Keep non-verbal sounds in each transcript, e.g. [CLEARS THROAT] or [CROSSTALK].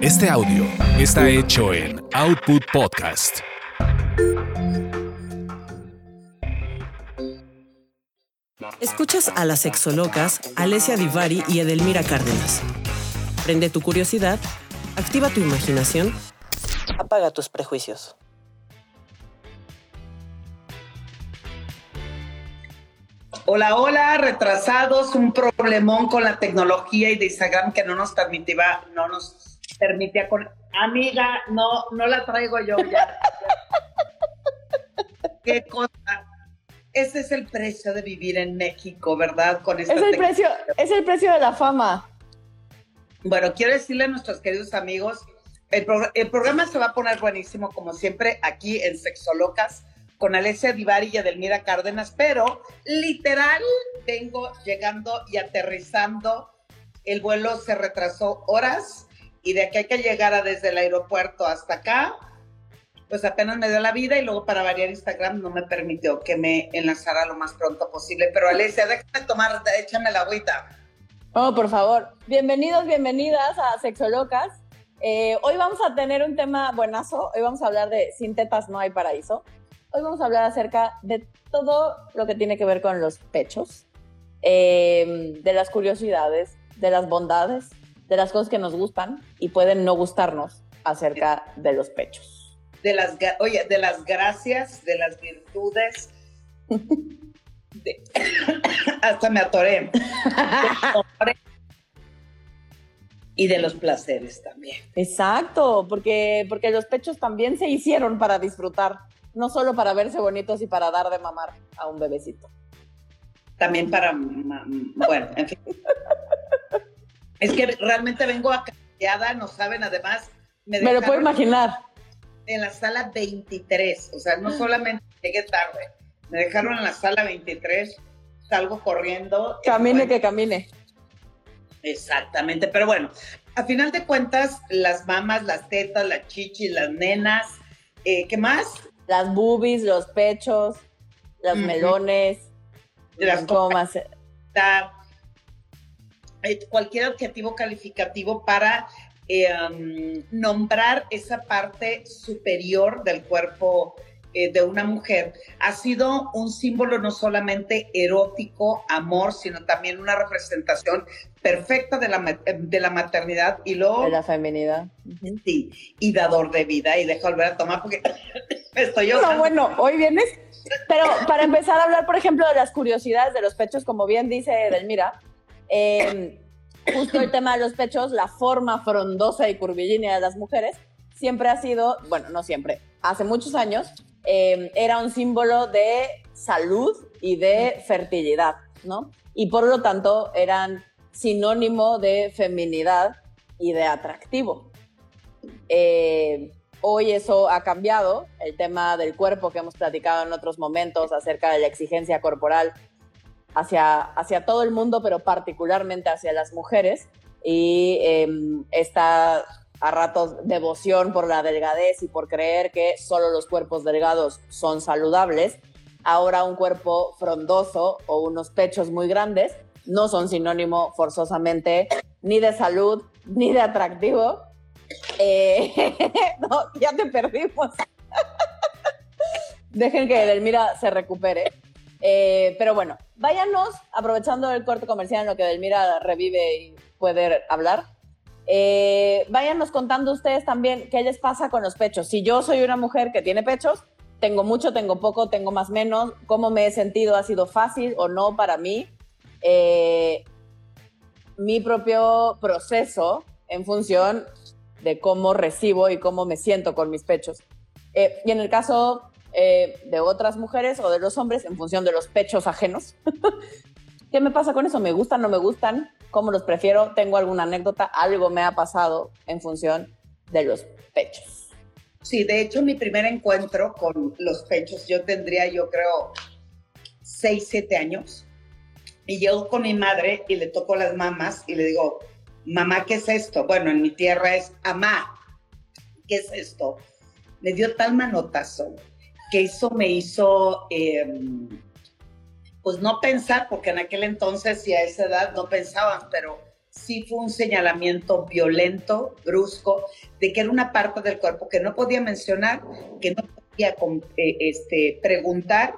Este audio está hecho en Output Podcast. Escuchas a las sexolocas Alessia Divari y Edelmira Cárdenas. Prende tu curiosidad, activa tu imaginación, apaga tus prejuicios. Hola, hola, retrasados, un problemón con la tecnología y de Instagram que no nos permitía, no nos permitía con amiga, no, no la traigo yo ya. [LAUGHS] Qué cosa. Ese es el precio de vivir en México, ¿verdad? Con esta Es el tecnología. precio, es el precio de la fama. Bueno, quiero decirle a nuestros queridos amigos, el, progr- el programa se va a poner buenísimo, como siempre, aquí en Sexolocas, con Alessia Divari y Edelmira Cárdenas, pero literal vengo llegando y aterrizando. El vuelo se retrasó horas y de aquí hay que llegar a desde el aeropuerto hasta acá, pues apenas me dio la vida y luego para variar Instagram no me permitió que me enlazara lo más pronto posible. Pero Alessia, déjame tomar, échame la agüita. Oh, por favor. Bienvenidos, bienvenidas a Sexolocas. Eh, hoy vamos a tener un tema buenazo. Hoy vamos a hablar de sin tetas no hay paraíso. Hoy vamos a hablar acerca de todo lo que tiene que ver con los pechos, eh, de las curiosidades, de las bondades, de las cosas que nos gustan y pueden no gustarnos acerca de los pechos. de las, oye, de las gracias, de las virtudes, [LAUGHS] de- [COUGHS] hasta me atoré. [LAUGHS] y de los placeres también. Exacto, porque, porque los pechos también se hicieron para disfrutar, no solo para verse bonitos y para dar de mamar a un bebecito. También para, bueno, en fin. [LAUGHS] Es que realmente vengo acariciada, no saben, además, me Me lo puedo imaginar. en la sala 23, o sea, no solamente llegué tarde, me dejaron en la sala 23, salgo corriendo. Camine Bueno, que camine. Exactamente, pero bueno, a final de cuentas, las mamas, las tetas, las chichis, las nenas, eh, ¿qué más? Las boobies, los pechos, los melones. Las ¿cómo más? Eh, cualquier adjetivo calificativo para eh, um, nombrar esa parte superior del cuerpo eh, de una mujer ha sido un símbolo no solamente erótico, amor, sino también una representación perfecta de la, de la maternidad y luego De la feminidad. Sí, y dador de vida. Y deja volver a tomar porque [COUGHS] estoy yo. No, bueno, hoy vienes. Pero para empezar a hablar, por ejemplo, de las curiosidades de los pechos, como bien dice Delmira, eh, justo el tema de los pechos, la forma frondosa y curvilínea de las mujeres, siempre ha sido, bueno, no siempre, hace muchos años, eh, era un símbolo de salud y de fertilidad, ¿no? Y por lo tanto eran sinónimo de feminidad y de atractivo. Eh, Hoy eso ha cambiado, el tema del cuerpo que hemos platicado en otros momentos acerca de la exigencia corporal hacia, hacia todo el mundo, pero particularmente hacia las mujeres. Y eh, esta a ratos devoción por la delgadez y por creer que solo los cuerpos delgados son saludables. Ahora un cuerpo frondoso o unos pechos muy grandes no son sinónimo forzosamente ni de salud ni de atractivo, eh, [LAUGHS] ya te perdimos. [LAUGHS] Dejen que Delmira se recupere. Eh, pero bueno, váyanos, aprovechando el corte comercial en lo que Delmira revive y puede hablar. Eh, váyanos contando ustedes también qué les pasa con los pechos. Si yo soy una mujer que tiene pechos, tengo mucho, tengo poco, tengo más menos, cómo me he sentido, ha sido fácil o no para mí. Eh, mi propio proceso en función de cómo recibo y cómo me siento con mis pechos. Eh, y en el caso eh, de otras mujeres o de los hombres, en función de los pechos ajenos, [LAUGHS] ¿qué me pasa con eso? ¿Me gustan, no me gustan? ¿Cómo los prefiero? ¿Tengo alguna anécdota? Algo me ha pasado en función de los pechos. Sí, de hecho, mi primer encuentro con los pechos, yo tendría, yo creo, 6, 7 años. Y llego con mi madre y le toco las mamas y le digo, mamá, ¿qué es esto? Bueno, en mi tierra es amá. ¿Qué es esto? Me dio tal manotazo que eso me hizo, eh, pues no pensar, porque en aquel entonces y a esa edad no pensaban, pero sí fue un señalamiento violento, brusco, de que era una parte del cuerpo que no podía mencionar, que no podía eh, este, preguntar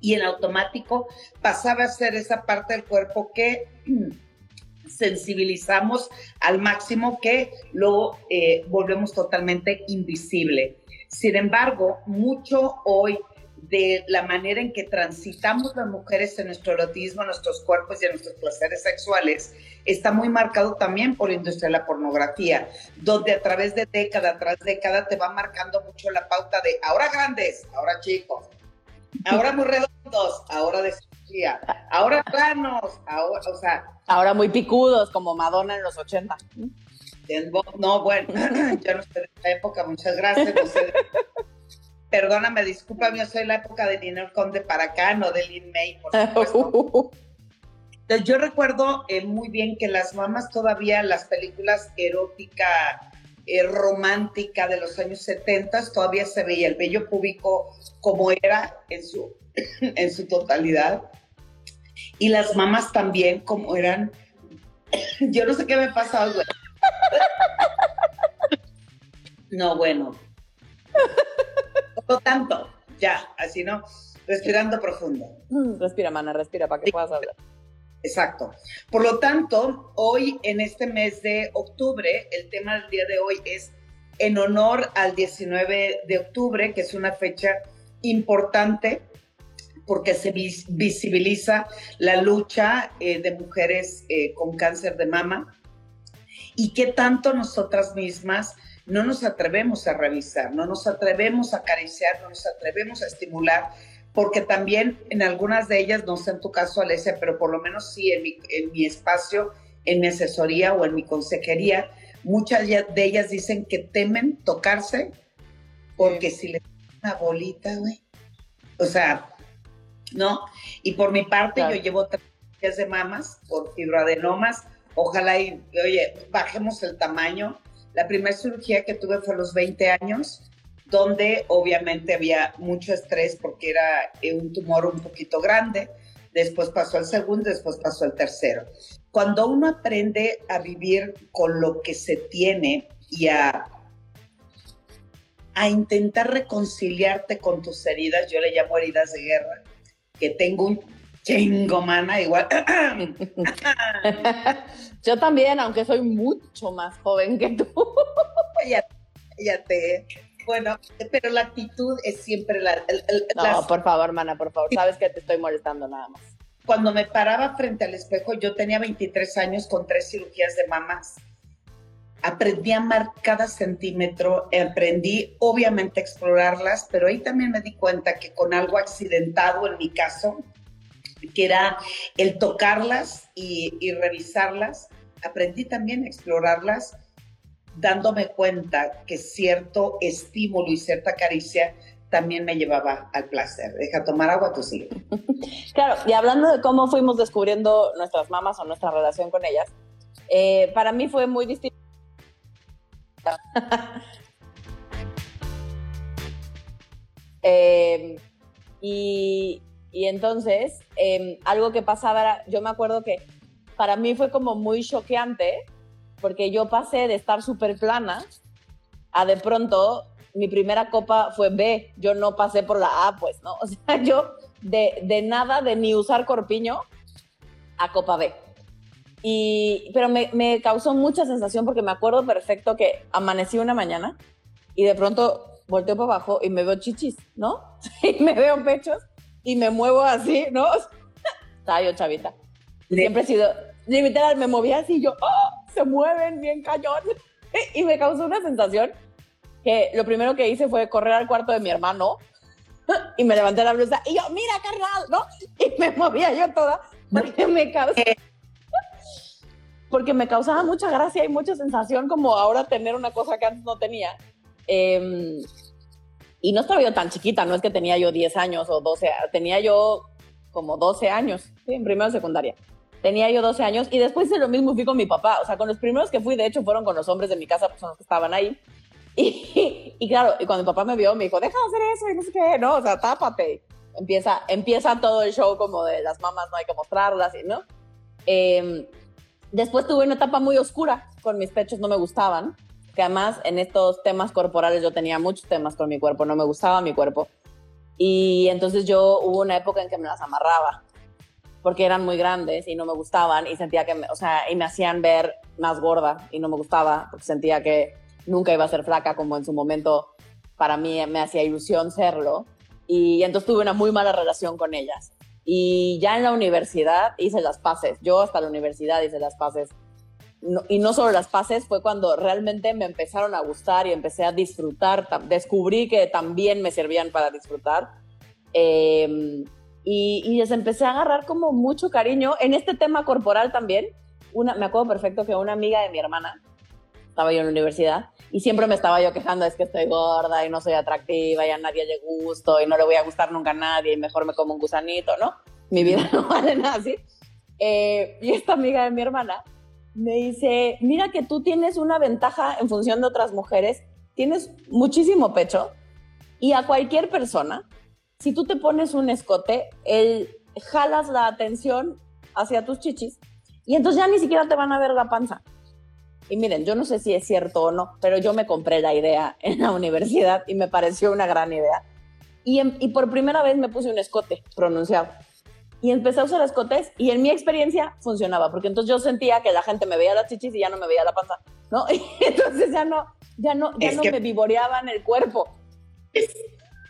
y en automático pasaba a ser esa parte del cuerpo que [CLEARS THROAT] sensibilizamos al máximo que lo eh, volvemos totalmente invisible. Sin embargo, mucho hoy de la manera en que transitamos las mujeres en nuestro erotismo, en nuestros cuerpos y en nuestros placeres sexuales, está muy marcado también por la industria de la pornografía, donde a través de década tras década te va marcando mucho la pauta de ahora grandes, ahora chicos, ahora muy redondos, ahora de cirugía, ahora planos, ahora, o sea... Ahora muy picudos, como Madonna en los 80. No, bueno, [LAUGHS] yo no soy de esa época, muchas gracias. Perdóname, discúlpame, yo soy la época de Ninel Conde para acá, no de Lin May, por supuesto. Entonces, yo recuerdo eh, muy bien que las mamás todavía, las películas erótica, eh, romántica de los años 70, todavía se veía el vello público como era en su, [CLEARS THROAT] en su totalidad. Y las mamás también como eran. [CLEARS THROAT] Yo no sé qué me pasa, güey. No, bueno. Por lo tanto, ya, así no, respirando profundo. Mm, respira, mana, respira para que puedas hablar. Exacto. Por lo tanto, hoy en este mes de octubre, el tema del día de hoy es en honor al 19 de octubre, que es una fecha importante porque se visibiliza la lucha eh, de mujeres eh, con cáncer de mama y que tanto nosotras mismas no nos atrevemos a revisar, no nos atrevemos a acariciar, no nos atrevemos a estimular, porque también en algunas de ellas, no sé en tu caso, Alesia, pero por lo menos sí en mi, en mi espacio, en mi asesoría o en mi consejería, muchas de ellas dicen que temen tocarse porque si le una bolita, güey. O sea, ¿no? Y por mi parte, yo llevo tres días de mamas por fibroadenomas. Ojalá y, oye, bajemos el tamaño la primera cirugía que tuve fue a los 20 años, donde obviamente había mucho estrés porque era eh, un tumor un poquito grande. Después pasó al segundo, después pasó al tercero. Cuando uno aprende a vivir con lo que se tiene y a, a intentar reconciliarte con tus heridas, yo le llamo heridas de guerra, que tengo un chingo, mana, igual. [LAUGHS] Yo también, aunque soy mucho más joven que tú. [LAUGHS] ya, ya te. Bueno, pero la actitud es siempre la. no, por favor, mana, por favor. Sabes que te estoy molestando nada más. Cuando me paraba frente al espejo, yo tenía 23 años con tres cirugías de mamas. Aprendí a amar cada centímetro, aprendí obviamente a explorarlas, pero ahí también me di cuenta que con algo accidentado en mi caso, que era el tocarlas y, revisarlas. Aprendí también a explorarlas dándome cuenta que cierto estímulo y cierta caricia también me llevaba al placer. Deja tomar agua, tu sigue. [LAUGHS] Claro, y hablando de cómo fuimos descubriendo nuestras mamás o nuestra relación con ellas, eh, para mí fue muy distinto. [LAUGHS] eh, y, y entonces, em, algo que pasaba era, yo me acuerdo que para mí fue como muy choqueante, porque yo pasé de estar súper plana a de pronto mi primera copa fue B, yo no pasé por la A, pues, ¿no? [LAUGHS] O sea, yo de, de nada, de ni usar corpiño, a copa B. Y, pero me, me, causó mucha sensación porque me acuerdo perfecto que amanecí una mañana y de pronto volteo para abajo y me veo chichis, ¿no? [LAUGHS] Y me veo pechos y me muevo así, ¿no? [LAUGHS] Estaba yo chavita. Siempre he sido, literal, me movía así y yo, ¡oh! Se mueven bien cañón. [LAUGHS] Y me causó una sensación que lo primero que hice fue correr al cuarto de mi hermano [LAUGHS] y me levanté la blusa y yo, mira, carnal, ¿no? Y me movía yo toda porque me causaba, porque me causaba mucha gracia y mucha sensación como ahora tener una cosa que antes no tenía. Eh, y no estaba yo tan chiquita, no es que tenía yo 10 años o 12, tenía yo como 12 años, ¿sí? en primero secundaria. Tenía yo 12 años y después de lo mismo fui con mi papá. O sea, con los primeros que fui, de hecho, fueron con los hombres de mi casa, pues son los que estaban ahí. Y, [LAUGHS] y claro, y cuando mi papá me vio, me dijo, deja de hacer eso y no sé qué, no, o sea, tápate. Empieza, empieza todo el show como de las mamás no hay que mostrarlas, ¿no? Eh, Después tuve una etapa muy oscura, con mis pechos no me gustaban, que además en estos temas corporales yo tenía muchos temas con mi cuerpo, no me gustaba mi cuerpo. Y entonces yo hubo una época en que me las amarraba, porque eran muy grandes y no me gustaban y sentía que, me, o sea, y me hacían ver más gorda y no me gustaba, porque sentía que nunca iba a ser flaca como en su momento para mí me hacía ilusión serlo. Y entonces tuve una muy mala relación con ellas. Y ya en la universidad hice las paces. Yo hasta la universidad hice las paces. Y no solo las paces, fue cuando realmente me empezaron a gustar y empecé a disfrutar. Descubrí que también me servían para disfrutar. Em, y, y, les empecé a agarrar como mucho cariño en este tema corporal también. Una, me acuerdo perfecto que una amiga de mi hermana, estaba yo en la universidad, y siempre me estaba yo quejando, es que estoy gorda y no soy atractiva y a nadie le gusto y no le voy a gustar nunca a nadie y mejor me como un gusanito, ¿no? Mi vida [LAUGHS] no vale nada así. Eh, y esta amiga de mi hermana me dice, mira que tú tienes una ventaja en función de otras mujeres, tienes muchísimo pecho y a cualquier persona, si tú te pones un escote, el, jalas la atención hacia tus chichis y entonces ya ni siquiera te van a ver la panza. Y miren, yo no sé si es cierto o no, pero yo me compré la idea [LAUGHS] en la universidad y me pareció una gran idea. Y, y por primera vez me puse un escote pronunciado. Y empecé a usar escotes y en mi experiencia funcionaba, porque entonces yo sentía que la gente me veía las chichis y ya no me veía la panza, ¿no? [LAUGHS] Y entonces ya no, ya no, ya no me vivoreaban el cuerpo.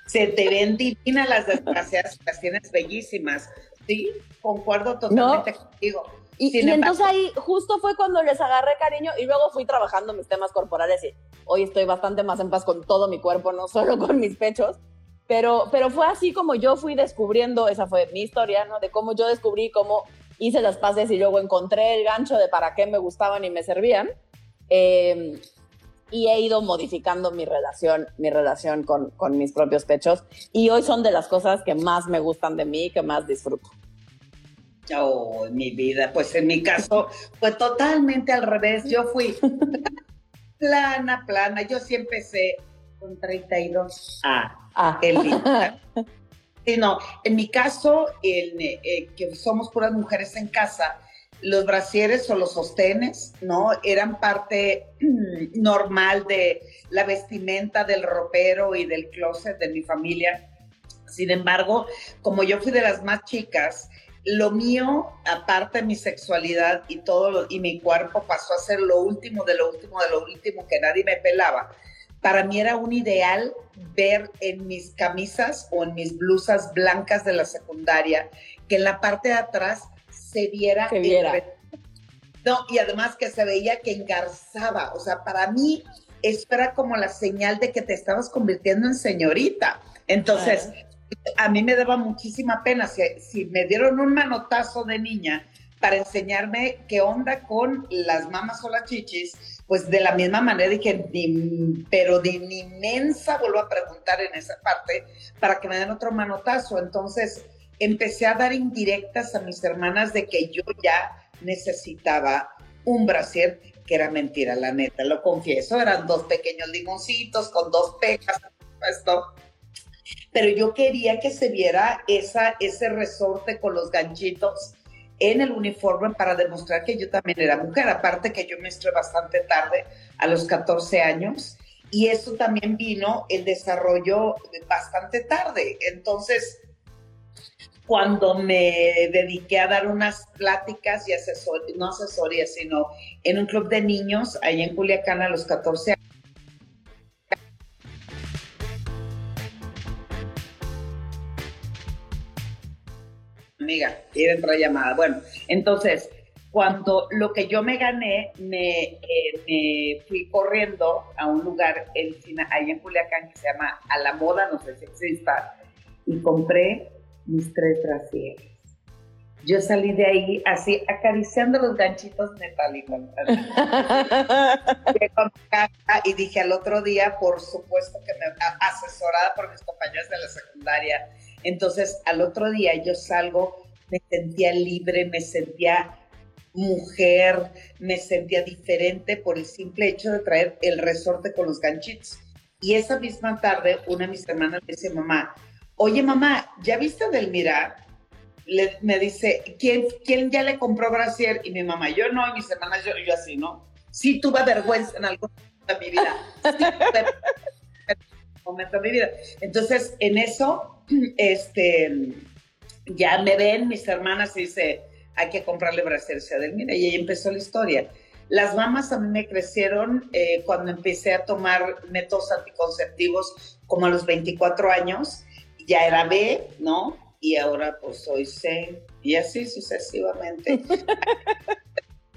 Se te ven divinas las desgraciadas, las tienes bellísimas. Sí, concuerdo totalmente contigo y, entonces ahí justo fue cuando les agarré cariño y luego fui trabajando mis temas corporales y hoy estoy bastante más en paz con todo mi cuerpo, no solo con mis pechos. Pero, pero fue así como yo fui descubriendo, esa fue mi historia, ¿no? De cómo yo descubrí cómo hice las paces y luego encontré el gancho de para qué me gustaban y me servían. Em, y he ido modificando mi relación, mi relación con, con mis propios pechos. Y hoy son de las cosas que más me gustan de mí, que más disfruto. Oh, mi vida, pues en mi caso fue totalmente al revés. Yo fui [LAUGHS] plana, plana. Yo sí empecé con 32 A. Ah. [LAUGHS] sí, no, en mi caso, en, eh, que somos puras mujeres en casa, los brasieres o los sostenes, ¿no? Eran parte [CLEARS THROAT] normal de la vestimenta del ropero y del closet de mi familia. Sin embargo, como yo fui de las más chicas, lo mío, aparte de mi sexualidad y todo, y mi cuerpo pasó a ser lo último de lo último de lo último que nadie me pelaba. Para mí era un ideal ver en mis camisas o en mis blusas blancas de la secundaria que en la parte de atrás se viera. Se viera. No, y además que se veía que engarzaba. O sea, para mí eso era como la señal de que te estabas convirtiendo en señorita. Entonces, a mí me daba muchísima pena. Si, me dieron un manotazo de niña para enseñarme qué onda con las mamas o las chichis, pues de la misma manera dije, pero de ni inmensa vuelvo a preguntar en esa parte para que me den otro manotazo. Entonces empecé a dar indirectas a mis hermanas de que yo ya necesitaba un brasier, que era mentira, la neta, lo confieso, eran dos pequeños limoncitos con dos pejas, esto pero yo quería que se viera esa, ese resorte con los ganchitos en el uniforme para demostrar que yo también era mujer, aparte que yo me estuve bastante tarde, a los 14 años, y eso también vino el desarrollo bastante tarde. Entonces, cuando me dediqué a dar unas pláticas y asesorías, no asesorías, sino en un club de niños, ahí en Culiacán a los 14 años, amiga, y otra llamada. Bueno, entonces, cuando lo que yo me gané, me, eh, me fui corriendo a un lugar en, ahí en Culiacán que se llama A la Moda, no sé si exista, y compré mis tres brasieres. Yo salí de ahí así acariciando los ganchitos metálicos. y dije al otro día, por supuesto que me asesorada por mis compañeros de la secundaria, entonces, al otro día yo salgo, me sentía libre, me sentía mujer, me sentía diferente por el simple hecho de traer el resorte con los ganchitos. Y esa misma tarde, una de mis hermanas me dice, mamá, oye mamá, ¿ya viste a Delmira? me dice, ¿quién, ¿quién ya le compró brasier? Y mi mamá, yo no, y mis hermanas, yo, yo así, ¿no? Sí tuve vergüenza en algún momento de mi vida. [LAUGHS] momento de mi vida. Entonces, en eso, [CLEARS THROAT] este, ya me ven mis hermanas y dice, hay que comprarle brasier a Mira, y ahí empezó la historia. Las mamas a mí me crecieron eh, cuando empecé a tomar métodos anticonceptivos como a los 24 años. Ya era B, ¿no? Y ahora pues soy C y así sucesivamente. [LAUGHS]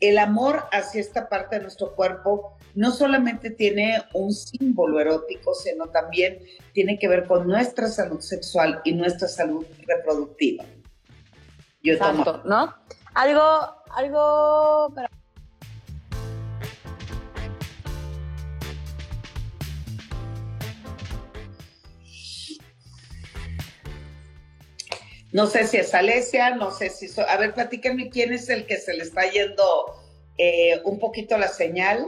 el amor hacia esta parte de nuestro cuerpo no solamente tiene un símbolo erótico, sino también tiene que ver con nuestra salud sexual y nuestra salud reproductiva. Yo Exacto, ¿no? Algo, algo... No sé si es Alesia, no sé si... a ver, platíquenme quién es el que se le está yendo eh, un poquito la señal.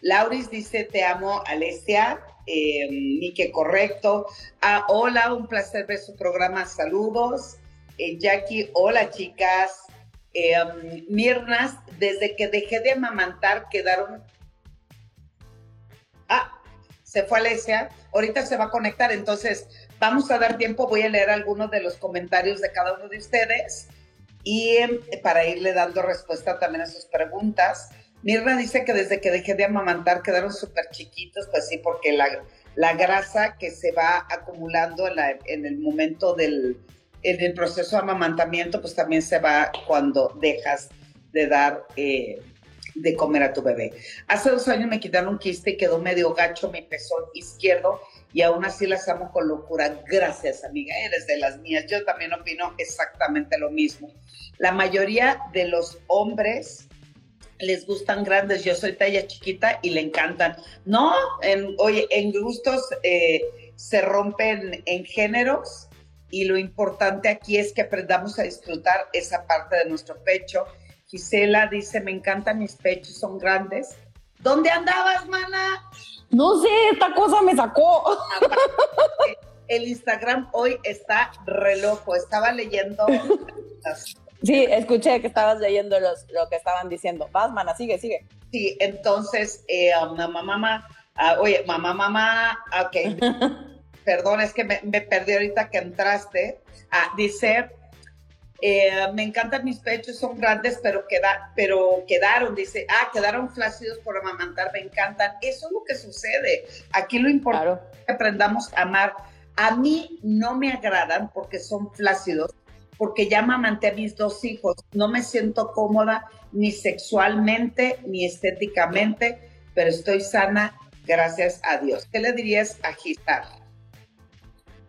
Lauris dice, te amo, Alesia. Eh, Mike, correcto. Ah, hola, un placer ver su programa. Saludos. Eh, Jackie, hola, chicas. Eh, um, Mirnas, desde que dejé de amamantar, quedaron... Ah, se fue Alesia. Ahorita se va a conectar, entonces Vamos a dar tiempo, voy a leer algunos de los comentarios de cada uno de ustedes y em, para irle dando respuesta también a sus preguntas. Mirna dice que desde que dejé de amamantar quedaron súper chiquitos, pues sí, porque la, la grasa que se va acumulando en, el momento del en el proceso de amamantamiento, pues también se va cuando dejas de dar eh, de comer a tu bebé. Hace dos años me quitaron un quiste y quedó medio gacho mi pezón izquierdo y aún así las amo con locura. Gracias, amiga, eres de las mías. Yo también opino exactamente lo mismo. La mayoría de los hombres les gustan grandes, yo soy talla chiquita y le encantan. No, en, oye, en gustos eh, se rompen en géneros y lo importante aquí es que aprendamos a disfrutar esa parte de nuestro pecho. Gisela dice, me encantan mis pechos, son grandes. ¿Dónde andabas, mana? No sé, esta cosa me sacó. [LAUGHS] El Instagram hoy está re loco. Estaba leyendo. Sí, escuché que estabas leyendo los, lo que estaban diciendo. Vas, mana, sigue, sigue. Sí, entonces, eh, mamá, mamá, ah, oye, mamá, mamá, ok. [LAUGHS] Perdón, es que me, me, perdí ahorita que entraste. Ah, dice, eh, me encantan mis pechos, son grandes, pero, queda, pero quedaron, dice, ah, quedaron flácidos por amamantar, me encantan. Eso es lo que sucede. Aquí lo importante es que aprendamos a amar. A mí no me agradan porque son flácidos, porque ya amamanté a mis dos hijos. No me siento cómoda ni sexualmente ni estéticamente, pero estoy sana, gracias a Dios. ¿Qué le dirías a Gisar?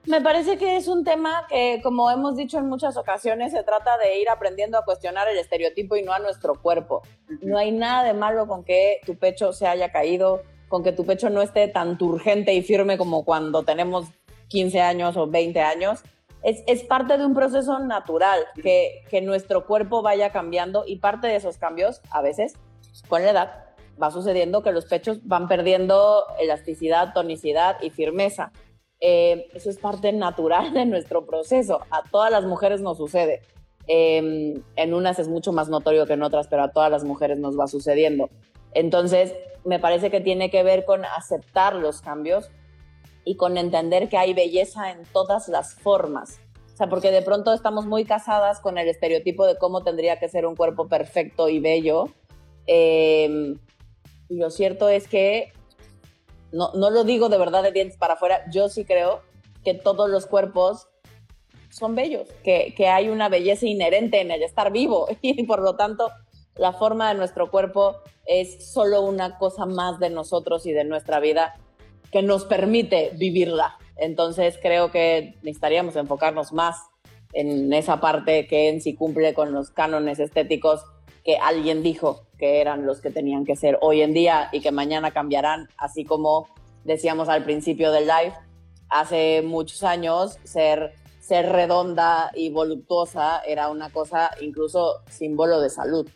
Me parece que es un tema que, como hemos dicho en muchas ocasiones, se trata de ir aprendiendo a cuestionar el estereotipo y no a nuestro cuerpo. No hay nada de malo con que tu pecho se haya caído, con que tu pecho no esté tan turgente y firme como cuando tenemos 15 años o 20 años. Es, es parte de un proceso natural que, que nuestro cuerpo vaya cambiando y parte de esos cambios, a veces, con la edad, va sucediendo que los pechos van perdiendo elasticidad, tonicidad y firmeza. Eh, eso es parte natural de nuestro proceso. A todas las mujeres nos sucede. Em, en unas es mucho más notorio que en otras, pero a todas las mujeres nos va sucediendo. Entonces, me parece que tiene que ver con aceptar los cambios y con entender que hay belleza en todas las formas. O sea, porque de pronto estamos muy casadas con el estereotipo de cómo tendría que ser un cuerpo perfecto y bello. Y lo cierto es que no, no lo digo de verdad de dientes para afuera, yo sí creo que todos los cuerpos son bellos, que, que, hay una belleza inherente en el estar vivo [LAUGHS] y por lo tanto la forma de nuestro cuerpo es solo una cosa más de nosotros y de nuestra vida que nos permite vivirla. Entonces creo que necesitaríamos enfocarnos más en esa parte que en sí cumple con los cánones estéticos que alguien dijo que eran los que tenían que ser hoy en día y que mañana cambiarán, así como decíamos al principio del live, hace muchos años ser, ser redonda y voluptuosa era una cosa incluso símbolo de salud.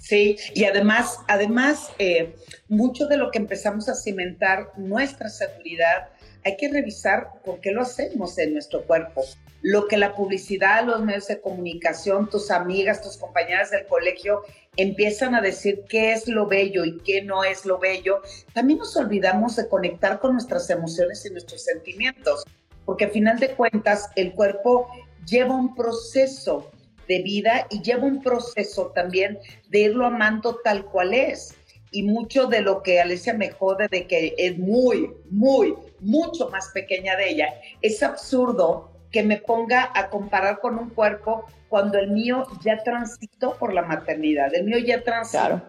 Sí, y además, además eh, mucho de lo que empezamos a cimentar nuestra seguridad, hay que revisar por qué lo hacemos en nuestro cuerpo. Lo que la publicidad, los medios de comunicación, tus amigas, tus compañeras del colegio empiezan a decir qué es lo bello y qué no es lo bello, también nos olvidamos de conectar con nuestras emociones y nuestros sentimientos, porque a final de cuentas el cuerpo lleva un proceso de vida y lleva un proceso también de irlo amando tal cual es. Y mucho de lo que Alicia me jode de que es muy, muy, mucho más pequeña de ella, es absurdo que me ponga a comparar con un cuerpo cuando el mío ya transitó por la maternidad, el mío ya transitó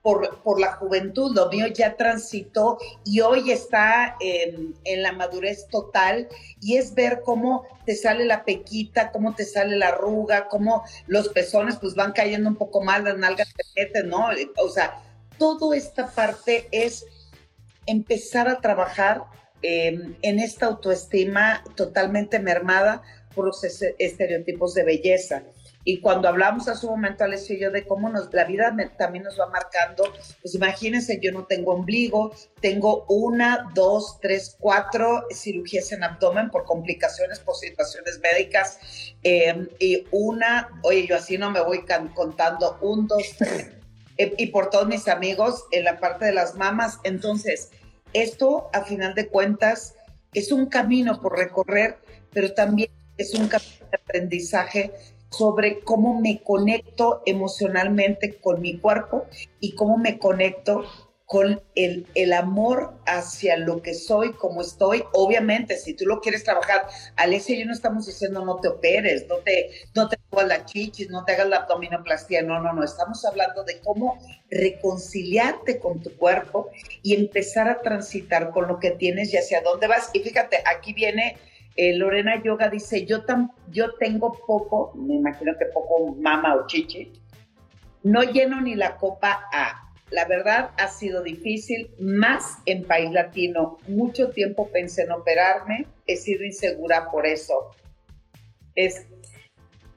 por, por, la juventud, lo mío ya transitó y hoy está en, en, la madurez total y es ver cómo te sale la pequita, cómo te sale la arruga, cómo los pezones pues van cayendo un poco más, las nalgas te meten, ¿no? O sea, toda esta parte es empezar a trabajar eh, en esta autoestima totalmente mermada por los estereotipos de belleza. Y cuando hablamos hace un momento, Alessio y yo, de cómo nos, la vida también nos va marcando, pues imagínense, yo no tengo ombligo, tengo una, dos, tres, cuatro cirugías en abdomen por complicaciones, por situaciones médicas, em, y una, oye, yo así no me voy contando, un, dos, tres, [LAUGHS] eh, y por todos mis amigos en la parte de las mamas. Entonces, esto, a final de cuentas, es un camino por recorrer, pero también es un camino de aprendizaje sobre cómo me conecto emocionalmente con mi cuerpo y cómo me conecto con el, el, amor hacia lo que soy, como estoy. Obviamente, si tú lo quieres trabajar, Alessia y yo no estamos diciendo no te operes, no te, no te hagas la chichis, no te hagas la abdominoplastia, no, no, no. Estamos hablando de cómo reconciliarte con tu cuerpo y empezar a transitar con lo que tienes y hacia dónde vas. Y fíjate, aquí viene eh, Lorena Yoga dice, yo, tan, yo tengo poco, me imagino que poco mama o chichi, no lleno ni la copa A. La verdad ha sido difícil, más en país latino. Mucho tiempo pensé en operarme, he sido insegura por eso. Es...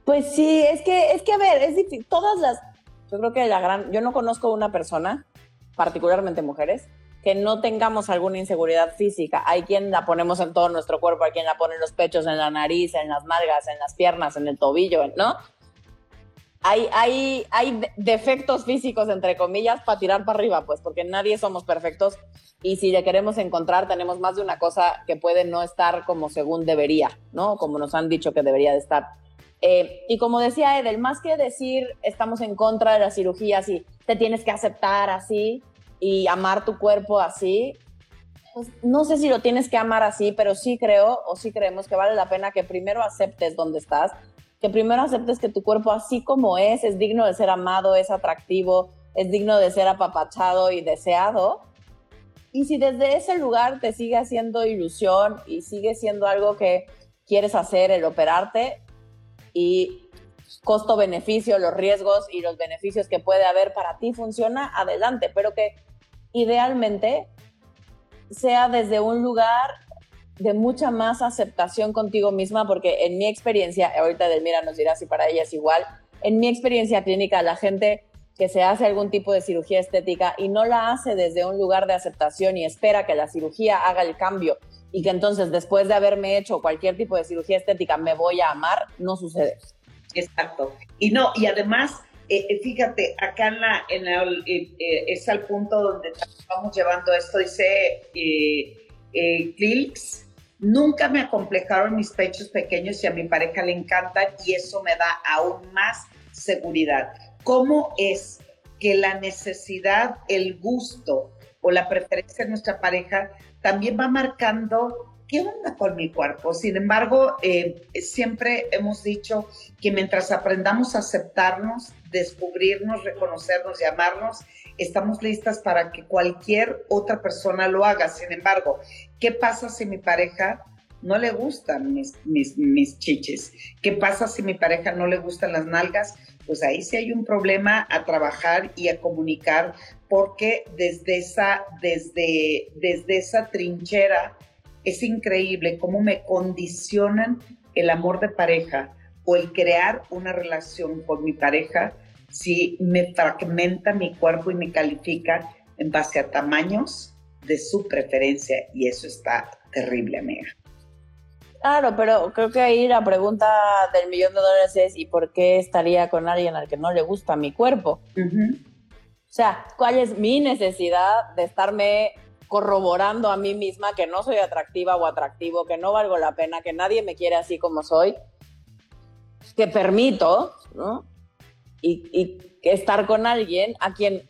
Pues sí, es que, es que a ver, es difícil. Todas las, yo creo que la gran, yo no conozco una persona, particularmente mujeres, que no tengamos alguna inseguridad física. Hay quien la ponemos en todo nuestro cuerpo, hay quien la pone en los pechos, en la nariz, en las nalgas, en las piernas, en el tobillo, ¿no? Hay, hay, hay defectos físicos, entre comillas, para tirar para arriba, pues, porque nadie somos perfectos y si le queremos encontrar, tenemos más de una cosa que puede no estar como según debería, ¿no? Como nos han dicho que debería de estar. Eh, y como decía Edel, más que decir estamos en contra de las cirugías y te tienes que aceptar así, y amar tu cuerpo así, pues no sé si lo tienes que amar así, pero sí creo o sí creemos que vale la pena que primero aceptes dónde estás, que primero aceptes que tu cuerpo así como es, es digno de ser amado, es atractivo, es digno de ser apapachado y deseado. Y si desde ese lugar te sigue haciendo ilusión y sigue siendo algo que quieres hacer, el operarte, y costo-beneficio, los riesgos y los beneficios que puede haber para ti funciona, adelante, pero que idealmente sea desde un lugar de mucha más aceptación contigo misma, porque en mi experiencia, ahorita Delmira nos dirá si para ella es igual, en mi experiencia clínica la gente que se hace algún tipo de cirugía estética y no la hace desde un lugar de aceptación y espera que la cirugía haga el cambio y que entonces después de haberme hecho cualquier tipo de cirugía estética me voy a amar, no sucede. Exacto. Y no, y además eh, eh, fíjate, acá en la, en eh, es al punto donde estamos llevando esto, dice eh, nunca me acomplejaron mis pechos pequeños y a mi pareja le encanta y eso me da aún más seguridad. ¿Cómo es que la necesidad, el gusto o la preferencia de nuestra pareja también va marcando ¿qué onda con mi cuerpo? Sin embargo, eh, siempre hemos dicho que mientras aprendamos a aceptarnos, descubrirnos, reconocernos y amarnos, estamos listas para que cualquier otra persona lo haga. Sin embargo, ¿qué pasa si mi pareja no le gustan mis, mis, mis chiches? ¿Qué pasa si mi pareja no le gustan las nalgas? Pues ahí sí hay un problema a trabajar y a comunicar porque desde esa, desde, desde esa trinchera es increíble cómo me condicionan el amor de pareja o el crear una relación con mi pareja si me fragmenta mi cuerpo y me califica en base a tamaños de su preferencia y eso está terrible, amiga. Claro, pero creo que ahí la pregunta del millón de dólares es ¿y por qué estaría con alguien al que no le gusta mi cuerpo? O sea, ¿cuál es mi necesidad de estarme corroborando a mí misma que no soy atractiva o atractivo, que no valgo la pena, que nadie me quiere así como soy, que permito, ¿no? Y, y estar con alguien a quien,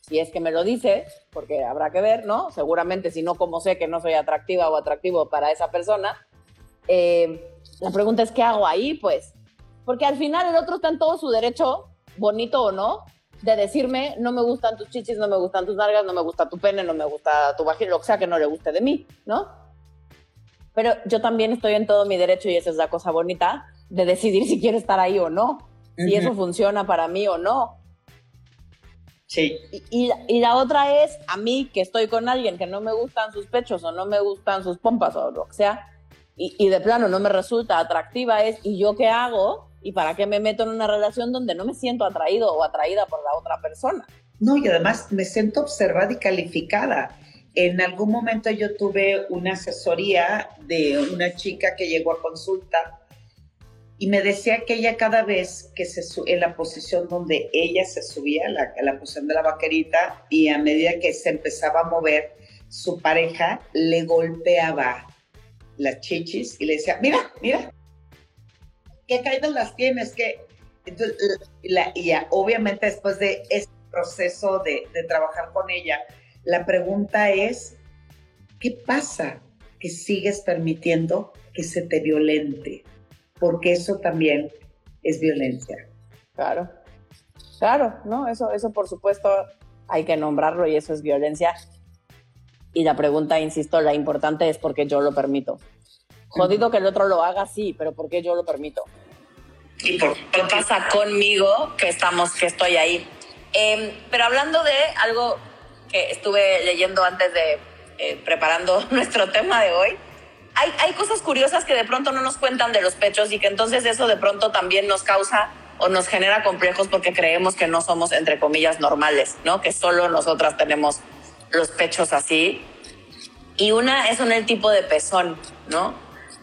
si es que me lo dice, porque habrá que ver, ¿no? Seguramente si no, como sé que no soy atractiva o atractivo para esa persona, eh, la pregunta es, ¿qué hago ahí? Pues, porque al final el otro está en todo su derecho, bonito o no, de decirme, no me gustan tus chichis, no me gustan tus nalgas, no me gusta tu pene, no me gusta tu vagina, lo que sea que no le guste de mí, ¿no? Pero yo también estoy en todo mi derecho, y esa es la cosa bonita, de decidir si quiero estar ahí o no, si eso funciona para mí o no. Sí. Y, y, la otra es, a mí que estoy con alguien que no me gustan sus pechos o no me gustan sus pompas o lo que sea, y, y de plano no me resulta atractiva, es, ¿y yo qué hago? ¿Y para qué me meto en una relación donde no me siento atraído o atraída por la otra persona? No, y además me siento observada y calificada. En algún momento yo tuve una asesoría de una chica que llegó a consulta y me decía que ella cada vez que se en la posición donde ella se subía, la, la posición de la vaquerita, y a medida que se empezaba a mover, su pareja le golpeaba las chichis y le decía, mira, mira, ¿qué caídas las tienes? que ya, obviamente después de este proceso de, de trabajar con ella, la pregunta es, ¿qué pasa que sigues permitiendo que se te violente? Porque eso también es violencia. Claro, claro, ¿no? Eso, eso por supuesto hay que nombrarlo y eso es violencia. Y la pregunta, insisto, la importante es porque yo lo permito. Jodido que el otro lo haga, sí, pero ¿por qué yo lo permito? ¿Y por qué pasa conmigo que estamos, que estoy ahí? Eh, pero hablando de algo que estuve leyendo antes de eh, preparando [LAUGHS] nuestro tema de hoy, hay, hay cosas curiosas que de pronto no nos cuentan de los pechos y que entonces eso de pronto también nos causa o nos genera complejos porque creemos que no somos, entre comillas, normales, ¿no? Que solo nosotras tenemos los pechos así. Y una es en el tipo de pezón, ¿no?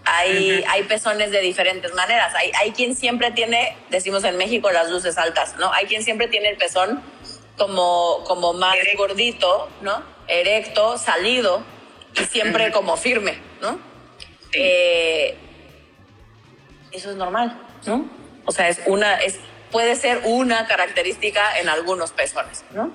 Hay, hay pezones de diferentes maneras. Hay, hay quien siempre tiene, decimos en México, las luces altas, ¿no? Hay quien siempre tiene el pezón como, como más gordito, ¿no? Erecto, salido y siempre como firme, ¿no? Eh, eso es normal, ¿no? O sea, es una, es, puede ser una característica en algunos pezones, ¿no?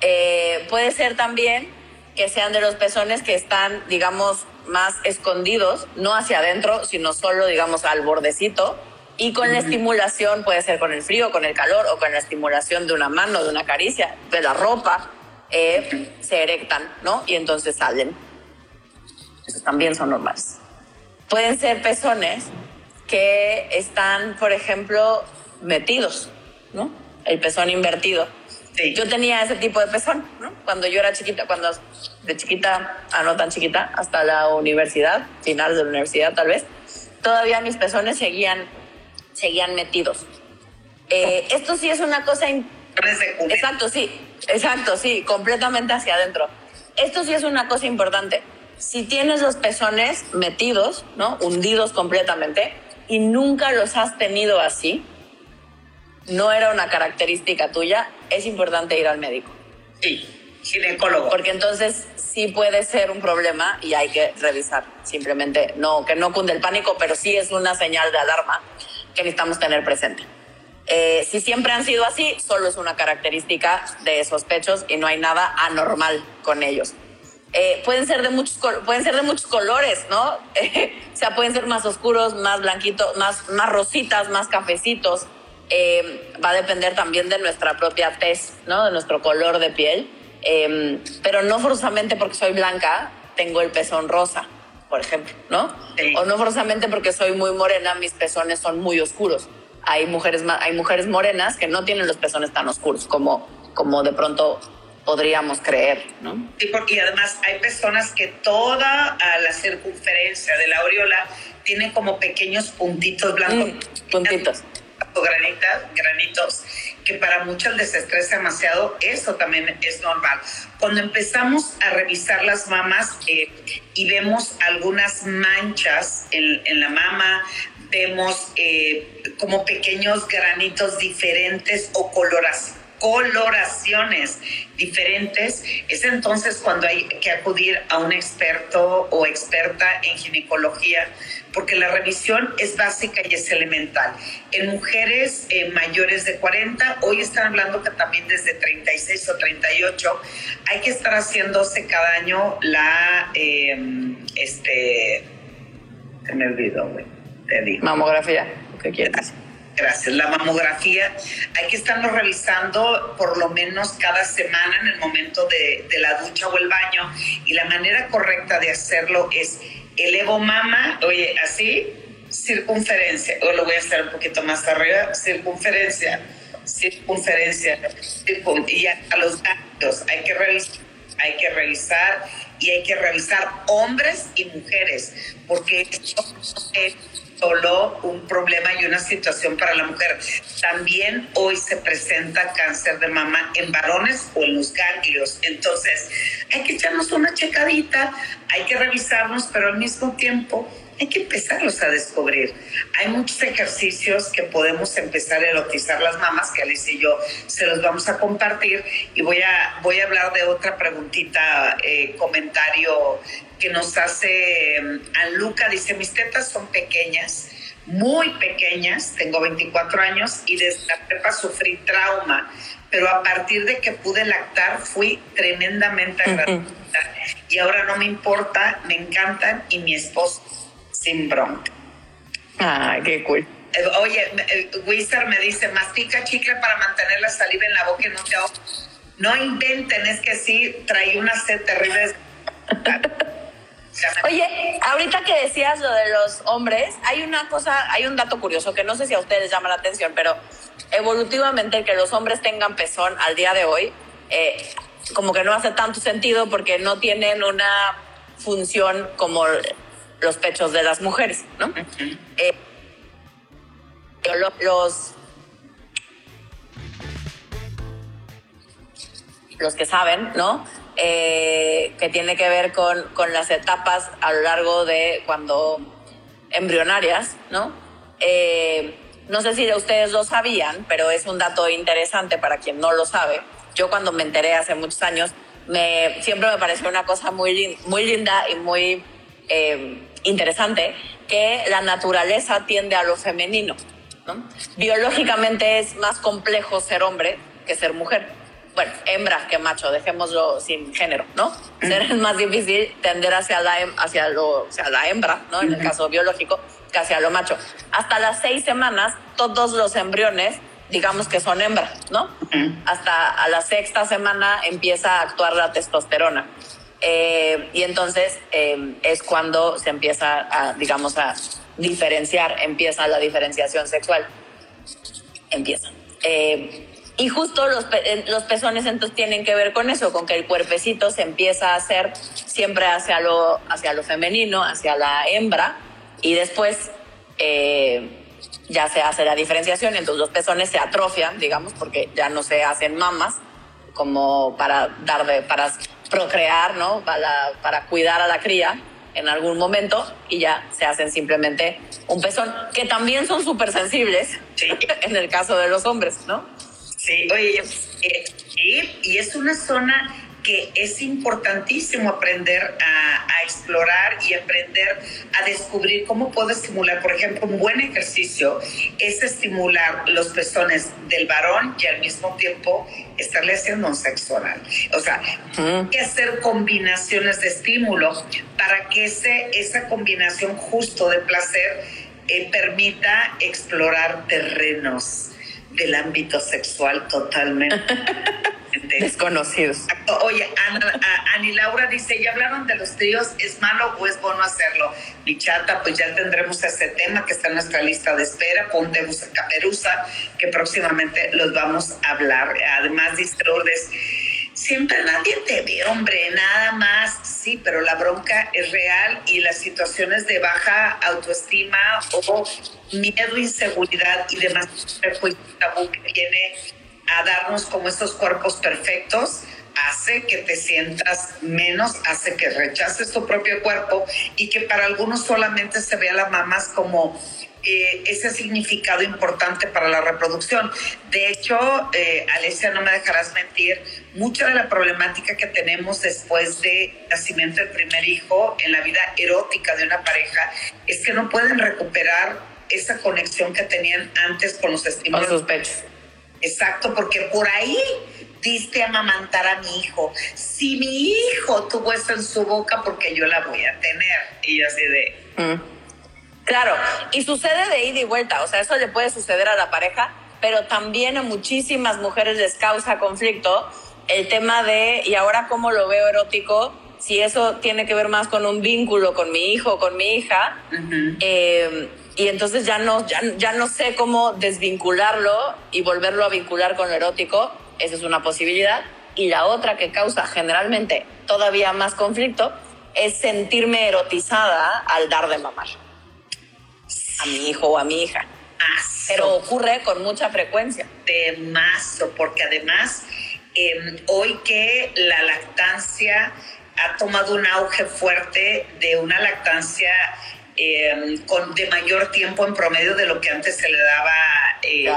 Eh, puede ser también que sean de los pezones que están, digamos, más escondidos, no hacia adentro, sino solo, digamos, al bordecito. Y con la estimulación, puede ser con el frío, con el calor o con la estimulación de una mano, de una caricia, de la ropa, eh, se erectan, ¿no? Y entonces salen. Esos también son normales. Pueden ser pezones que están, por ejemplo, metidos, ¿no? El pezón invertido yo tenía ese tipo de pezón, ¿no? Cuando yo era chiquita, cuando de chiquita a no tan chiquita, hasta la universidad, final de la universidad tal vez, todavía mis pezones seguían, seguían metidos. Eh, esto sí es una cosa... Exacto, sí, exacto, sí, completamente hacia adentro. Esto sí es una cosa importante. Si tienes los pezones metidos, ¿no? Hundidos completamente, y nunca los has tenido así, no era una característica tuya, es importante ir al médico. Sí, ginecólogo. Porque entonces sí puede ser un problema y hay que revisar. Simplemente no, que no cunde el pánico, pero sí es una señal de alarma que necesitamos tener presente. Eh, si siempre han sido así, solo es una característica de esos pechos y no hay nada anormal con ellos. Eh, pueden, ser de muchos, pueden ser de muchos colores, ¿no? [LAUGHS] o sea, pueden ser más oscuros, más blanquitos, más, más rositas, más cafecitos. Eh, va a depender también de nuestra propia tez, ¿no? De nuestro color de piel. Eh, pero no forzosamente porque soy blanca tengo el pezón rosa, por ejemplo, ¿no? O no forzosamente porque soy muy morena mis pezones son muy oscuros. Hay mujeres, hay mujeres morenas que no tienen los pezones tan oscuros como, como de pronto podríamos creer, ¿no? Sí, porque además hay personas que toda la circunferencia de la aureola tiene como pequeños puntitos blancos. Mm, puntitos granitas, granitos. que para muchos les estresa demasiado, eso también es normal. Cuando empezamos a revisar las mamas eh, y vemos algunas manchas en, en la mama, vemos eh, como pequeños granitos diferentes o coloraciones coloraciones diferentes, es entonces cuando hay que acudir a un experto o experta en ginecología, porque la revisión es básica y es elemental. En mujeres eh, mayores de 40, hoy están hablando que también desde 36 o 38, hay que estar haciéndose cada año la, eh, este, se me olvidó, güey, te digo. Mamografía, ¿qué quieres? Gracias. La mamografía hay que estarlo revisando por lo menos cada semana en el momento de, la ducha o el baño. Y la manera correcta de hacerlo es elevo mama, oye, así, circunferencia. O lo voy a hacer un poquito más arriba, circunferencia, circunferencia, y a los datos hay que revisar, hay que revisar y hay que revisar hombres y mujeres, porque esto es solo un problema y una situación para la mujer. También hoy se presenta cáncer de mama en varones o en los ganglios. Entonces, hay que echarnos una checadita, hay que revisarnos, pero al mismo tiempo hay que empezarlos a descubrir. Hay muchos ejercicios que podemos empezar a erotizar las mamas, que Alice y yo se los vamos a compartir. Y voy a, voy a hablar de otra preguntita, eh, comentario que nos hace um, Luca. Dice, mis tetas son pequeñas, muy pequeñas, tengo 24 años y desde la prepa sufrí trauma, pero a partir de que pude lactar fui tremendamente agradecida. Y ahora no me importa, me encantan y mi esposo sin bronca. Ah, qué cool. Eh, oye, eh, Wizard me dice, mastica chicle para mantener la saliva en la boca y no te No inventen, es que sí, traí una sed terrible. [LAUGHS] Oye, ahorita que decías lo de los hombres, hay una cosa, hay un dato curioso que no sé si a ustedes llama la atención, pero evolutivamente que los hombres tengan pezón al día de hoy, eh, como que no hace tanto sentido porque no tienen una función como los pechos de las mujeres, ¿no? Eh, los, los que saben, ¿no? Eh, que tiene que ver con, con, las etapas a lo largo de cuando embrionarias, ¿no? Eh, no sé si de ustedes lo sabían, pero es un dato interesante para quien no lo sabe. Yo cuando me enteré hace muchos años, me, siempre me pareció una cosa muy, muy linda y muy interesante que la naturaleza tiende a lo femenino. Biológicamente es más complejo ser hombre que ser mujer. Bueno, hembra que macho, dejémoslo sin género, ¿no? Ser es más difícil tender hacia la, hacia lo, hacia la hembra, ¿no? En el caso biológico, que hacia lo macho. Hasta las seis semanas, todos los embriones, digamos que son hembras, ¿no? Hasta a la sexta semana empieza a actuar la testosterona. Eh, y entonces eh, es cuando se empieza a, digamos, a diferenciar, empieza la diferenciación sexual. Empieza. Eh, y justo los, los pezones entonces tienen que ver con eso, con que el cuerpecito se empieza a hacer siempre hacia lo, hacia lo femenino, hacia la hembra, y después ya se hace la diferenciación, entonces los pezones se atrofian, digamos, porque ya no se hacen mamas como para dar de, para procrear, ¿no? Para, para cuidar a la cría en algún momento y ya se hacen simplemente un pezón, que también son súper sensibles [LAUGHS] en el caso de los hombres, ¿no? Sí, oye, eh, y es una zona que es importantísimo aprender a, explorar y aprender a descubrir cómo puedo estimular. Por ejemplo, un buen ejercicio es estimular los pezones del varón y al mismo tiempo estarle haciendo un sexo oral. O sea, hay que hacer combinaciones de estímulo para que ese, esa combinación justo de placer eh, permita explorar terrenos del ámbito sexual totalmente [LAUGHS] desconocidos. Oye, Ani Laura dice, ya hablaron de los tríos, ¿es malo o es bueno hacerlo? Mi chata, pues ya tendremos ese tema que está en nuestra lista de espera, ponte Caperuza, que próximamente los vamos a hablar. Además, dice Lourdes, siempre nadie te ve, hombre, nada más, sí, pero la bronca es real y las situaciones de baja autoestima o miedo, inseguridad y demás que viene a darnos como estos cuerpos perfectos, hace que te sientas menos, hace que rechaces tu propio cuerpo y que para algunos solamente se vea las mamás como eh, ese significado importante para la reproducción. De hecho, eh, Alesia, no me dejarás mentir, mucha de la problemática que tenemos después de nacimiento del primer hijo en la vida erótica de una pareja es que no pueden recuperar esa conexión que tenían antes con los estímulos. Con sus pechos. Exacto, porque por ahí diste a amamantar a mi hijo. Si mi hijo tuvo eso en su boca, porque yo la voy a tener. Y yo así de... Mm. Claro, y sucede de ida y vuelta, o sea, eso le puede suceder a la pareja, pero también a muchísimas mujeres les causa conflicto el tema de, ¿y ahora cómo lo veo erótico? Si eso tiene que ver más con un vínculo con mi hijo, con mi hija, eh, y entonces ya no, ya, ya no sé cómo desvincularlo y volverlo a vincular con lo erótico, esa es una posibilidad. Y la otra que causa generalmente todavía más conflicto es sentirme erotizada al dar de mamar a mi hijo o a mi hija. Pero ocurre con mucha frecuencia. De mazo, porque además em, hoy que la lactancia ha tomado un auge fuerte de una lactancia em, con de mayor tiempo en promedio de lo que antes se le daba eh,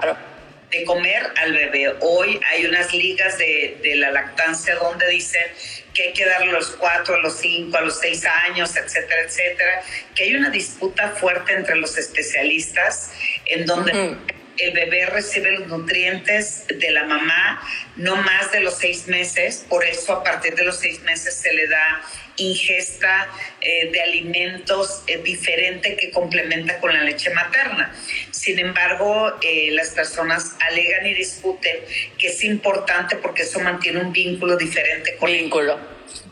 de comer al bebé. Hoy hay unas ligas de, de la lactancia donde dicen que hay que darle a los cuatro, a los cinco, a los seis años, etcétera, etcétera, que hay una disputa fuerte entre los especialistas en donde el bebé recibe los nutrientes de la mamá no más de los seis meses, por eso a partir de los seis meses se le da ingesta eh, de alimentos eh, diferente que complementa con la leche materna. Sin embargo, eh, las personas alegan y discuten que es importante porque eso mantiene un vínculo diferente con vínculo.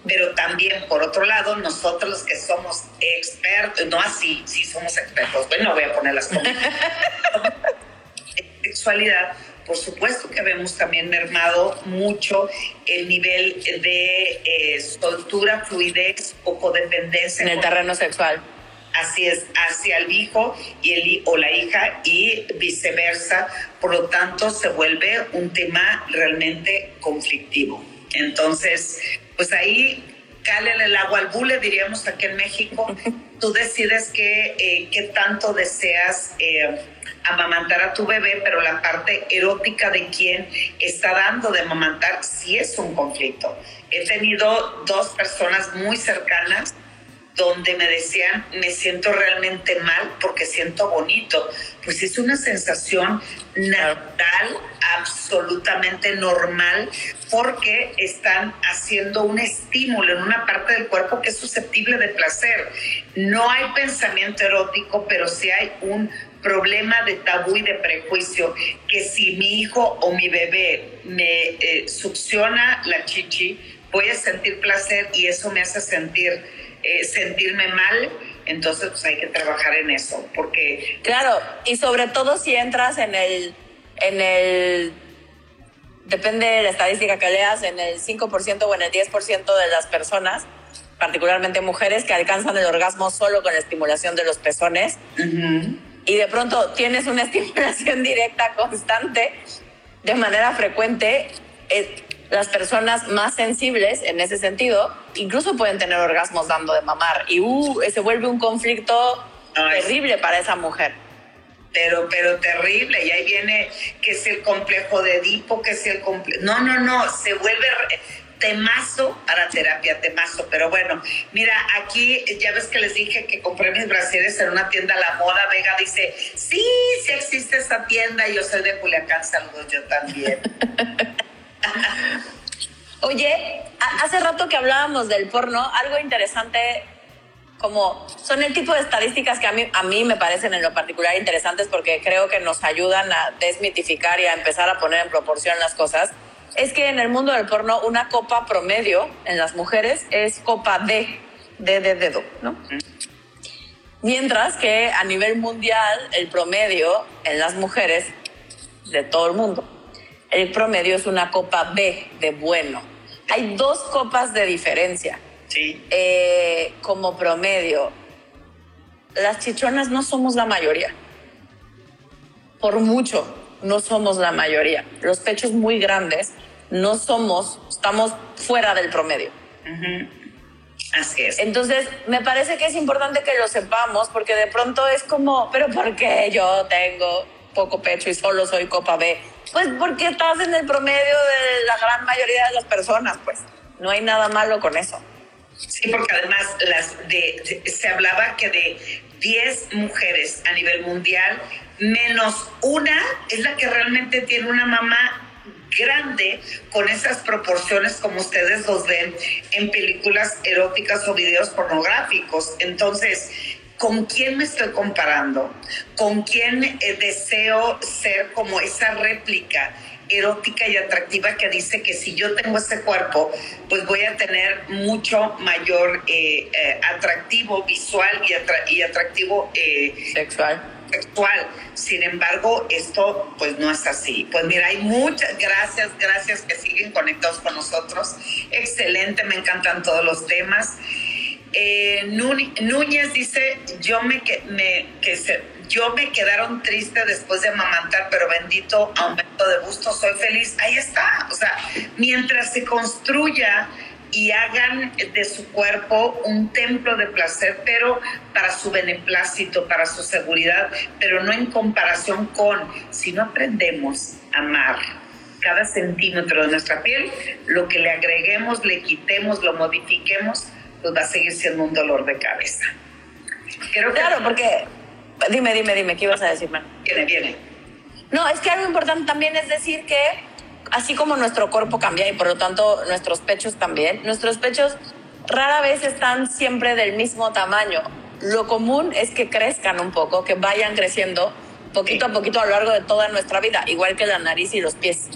Pero también, por otro lado, nosotros los que somos expertos, no así, sí somos expertos, bueno, voy a poner las cosas. [LAUGHS] sexualidad, por supuesto que vemos también mermado mucho el nivel de eh, soltura, fluidez o codependencia. En el terreno sexual. Así es, hacia el hijo y el, o la hija y viceversa. Por lo tanto, se vuelve un tema realmente conflictivo. Entonces, pues ahí cálele el agua al bule, diríamos aquí en México. [LAUGHS] Tú decides qué, eh, qué tanto deseas. Eh, amamantar a tu bebé, pero la parte erótica de quien está dando de amamantar sí es un conflicto. He tenido dos personas muy cercanas donde me decían, me siento realmente mal porque siento bonito. Pues es una sensación natural, absolutamente normal, porque están haciendo un estímulo en una parte del cuerpo que es susceptible de placer. No hay pensamiento erótico, pero sí hay un problema de tabú y de prejuicio, que si mi hijo o mi bebé me eh, succiona la chichi, voy a sentir placer y eso me hace sentir, eh, sentirme mal, entonces pues hay que trabajar en eso, porque... Claro, y sobre todo si entras en el, en el depende de la estadística que leas, en el 5% o en el 10% de las personas, particularmente mujeres, que alcanzan el orgasmo solo con la estimulación de los pezones y de pronto tienes una [LAUGHS] estimulación directa constante de manera frecuente, eh, las personas más sensibles en ese sentido incluso pueden tener orgasmos dando de mamar. Y uh, se vuelve un conflicto terrible para esa mujer. Pero, pero terrible, y ahí viene que es el complejo de Edipo, que es el complejo... No, no, no, se vuelve temazo para terapia, temazo. Pero bueno, mira, aquí ya ves que les dije que compré mis brasieres en una tienda La Moda. Vega dice, sí, sí existe esa tienda. Yo soy de Culiacán, saludos yo también. [LAUGHS] Oye, hace rato que hablábamos del porno, algo interesante como son el tipo de estadísticas que a mí, a mí me parecen en lo particular interesantes porque creo que nos ayudan a desmitificar y a empezar a poner en proporción las cosas es que en el mundo del porno una copa promedio en las mujeres es copa D, D de dedo, ¿no? Mientras que a nivel mundial el promedio en las mujeres de todo el mundo, el promedio es una copa B de bueno. Hay dos copas de diferencia. Sí. Eh, como promedio. Las chichonas no somos la mayoría. Por mucho no somos la mayoría. Los pechos muy grandes no somos, estamos fuera del promedio. Así es. Entonces, me parece que es importante que lo sepamos porque de pronto es como, pero ¿por qué yo tengo poco pecho y solo soy copa B? Pues porque estás en el promedio de la gran mayoría de las personas, pues no hay nada malo con eso. Sí, porque además las de, se hablaba que de 10 mujeres a nivel mundial, menos una es la que realmente tiene una mamá grande con esas proporciones como ustedes los ven en películas eróticas o videos pornográficos. Entonces, ¿con quién me estoy comparando? ¿Con quién eh, deseo ser como esa réplica? Erótica y atractiva que dice que si yo tengo ese cuerpo, pues voy a tener mucho mayor eh, eh, atractivo visual y, atractivo sexual sexual. Sin embargo, esto pues no es así. Pues mira, hay muchas gracias, gracias que siguen conectados con nosotros. Excelente, me encantan todos los temas. Eh, Núñez dice, yo me, me, que se, yo me quedaron triste después de amamantar, pero bendito aumento de gusto, soy feliz. Ahí está. O sea, mientras se construya y hagan de su cuerpo un templo de placer, pero para su beneplácito, para su seguridad, pero no en comparación con, si no aprendemos a amar cada centímetro de nuestra piel, lo que le agreguemos, le quitemos, lo modifiquemos, pues va a seguir siendo un dolor de cabeza. claro, porque, dime, dime, dime, ¿qué ibas a decir, Viene, viene. No, es que algo importante también es decir que así como nuestro cuerpo cambia y por lo tanto nuestros pechos también, nuestros pechos rara vez están siempre del mismo tamaño. Lo común es que crezcan un poco, que vayan creciendo poquito a poquito a lo largo de toda nuestra vida, igual que la nariz y los pies.